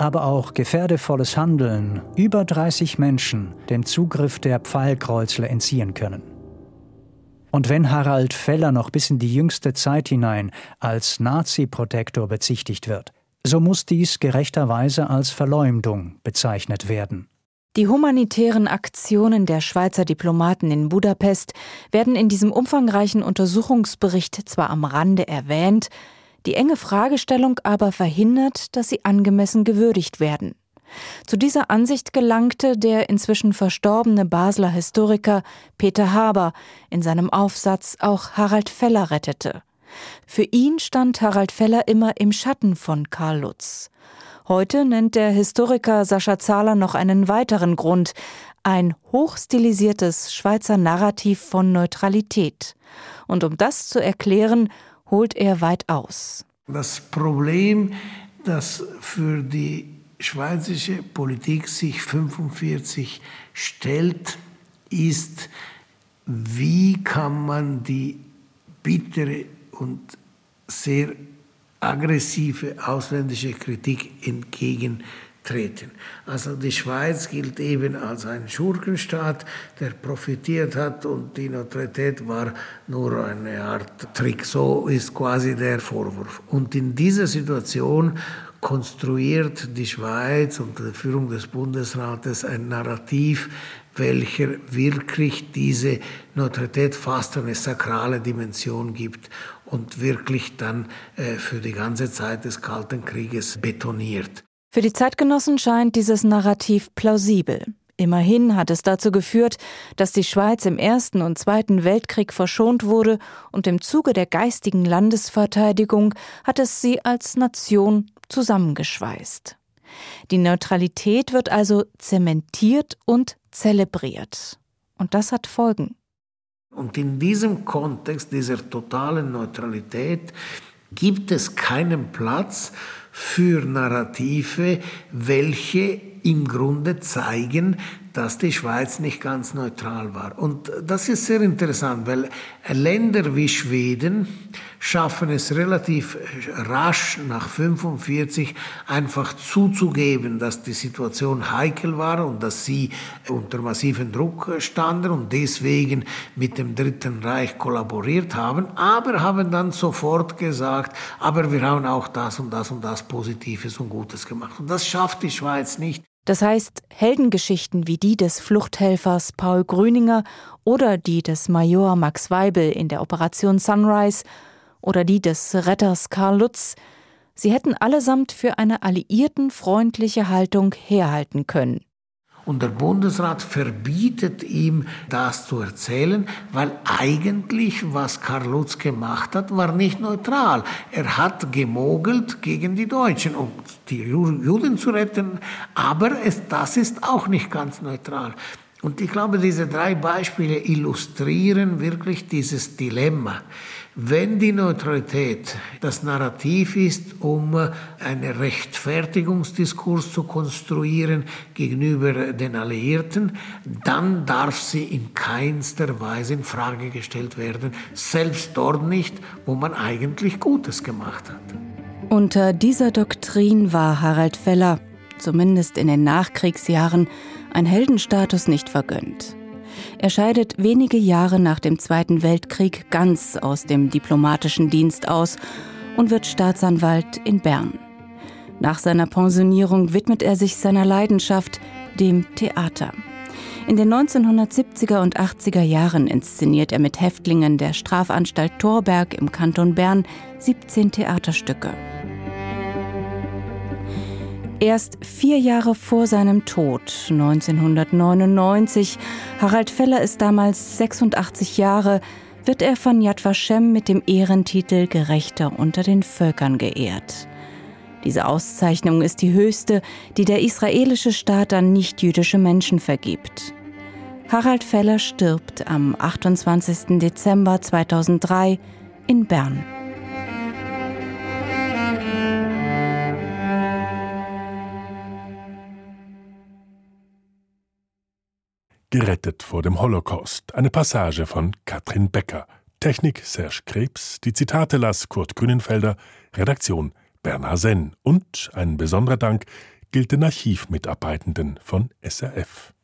aber auch gefährdevolles Handeln über 30 Menschen den Zugriff der Pfeilkreuzler entziehen können. Und wenn Harald Feller noch bis in die jüngste Zeit hinein als Nazi-Protektor bezichtigt wird, so muss dies gerechterweise als Verleumdung bezeichnet werden. Die humanitären Aktionen der Schweizer Diplomaten in Budapest werden in diesem umfangreichen Untersuchungsbericht zwar am Rande erwähnt, die enge Fragestellung aber verhindert, dass sie angemessen gewürdigt werden. Zu dieser Ansicht gelangte der inzwischen verstorbene Basler Historiker Peter Haber in seinem Aufsatz Auch Harald Feller rettete. Für ihn stand Harald Feller immer im Schatten von Karl Lutz. Heute nennt der Historiker Sascha Zahler noch einen weiteren Grund, ein hochstilisiertes Schweizer Narrativ von Neutralität. Und um das zu erklären, holt er weit aus. Das Problem, das für die schweizerische Politik sich 1945 stellt, ist, wie kann man die bittere und sehr aggressive ausländische Kritik entgegentreten. Also die Schweiz gilt eben als ein Schurkenstaat, der profitiert hat und die Neutralität war nur eine Art Trick. So ist quasi der Vorwurf. Und in dieser Situation konstruiert die Schweiz unter der Führung des Bundesrates ein Narrativ, welcher wirklich diese Neutralität fast eine sakrale Dimension gibt und wirklich dann äh, für die ganze Zeit des Kalten Krieges betoniert. Für die Zeitgenossen scheint dieses Narrativ plausibel. Immerhin hat es dazu geführt, dass die Schweiz im Ersten und Zweiten Weltkrieg verschont wurde und im Zuge der geistigen Landesverteidigung hat es sie als Nation zusammengeschweißt. Die Neutralität wird also zementiert und zelebriert. Und das hat Folgen. Und in diesem Kontext dieser totalen Neutralität gibt es keinen Platz für Narrative, welche im Grunde zeigen, dass die Schweiz nicht ganz neutral war. Und das ist sehr interessant, weil Länder wie Schweden schaffen es relativ rasch nach 45 einfach zuzugeben, dass die Situation heikel war und dass sie unter massiven Druck standen und deswegen mit dem Dritten Reich kollaboriert haben, aber haben dann sofort gesagt, aber wir haben auch das und das und das Positives und Gutes gemacht. Und das schafft die Schweiz nicht. Das heißt, Heldengeschichten wie die des Fluchthelfers Paul Grüninger oder die des Major Max Weibel in der Operation Sunrise oder die des Retters Karl Lutz, sie hätten allesamt für eine alliierten freundliche Haltung herhalten können. Und der Bundesrat verbietet ihm, das zu erzählen, weil eigentlich, was Karl Lutz gemacht hat, war nicht neutral. Er hat gemogelt gegen die Deutschen, um die Juden zu retten, aber es, das ist auch nicht ganz neutral. Und ich glaube, diese drei Beispiele illustrieren wirklich dieses Dilemma. Wenn die Neutralität das Narrativ ist, um einen Rechtfertigungsdiskurs zu konstruieren gegenüber den Alliierten, dann darf sie in keinster Weise in Frage gestellt werden, selbst dort nicht, wo man eigentlich Gutes gemacht hat. Unter dieser Doktrin war Harald Feller, zumindest in den Nachkriegsjahren, ein Heldenstatus nicht vergönnt. Er scheidet wenige Jahre nach dem Zweiten Weltkrieg ganz aus dem diplomatischen Dienst aus und wird Staatsanwalt in Bern. Nach seiner Pensionierung widmet er sich seiner Leidenschaft, dem Theater. In den 1970er und 80er Jahren inszeniert er mit Häftlingen der Strafanstalt Torberg im Kanton Bern 17 Theaterstücke. Erst vier Jahre vor seinem Tod, 1999, Harald Feller ist damals 86 Jahre, wird er von Yad Vashem mit dem Ehrentitel Gerechter unter den Völkern geehrt. Diese Auszeichnung ist die höchste, die der israelische Staat an nichtjüdische Menschen vergibt. Harald Feller stirbt am 28. Dezember 2003 in Bern. Gerettet vor dem Holocaust. Eine Passage von Katrin Becker. Technik Serge Krebs, die Zitate las Kurt Kühnenfelder, Redaktion Bernhard Senn und ein besonderer Dank gilt den Archivmitarbeitenden von SRF.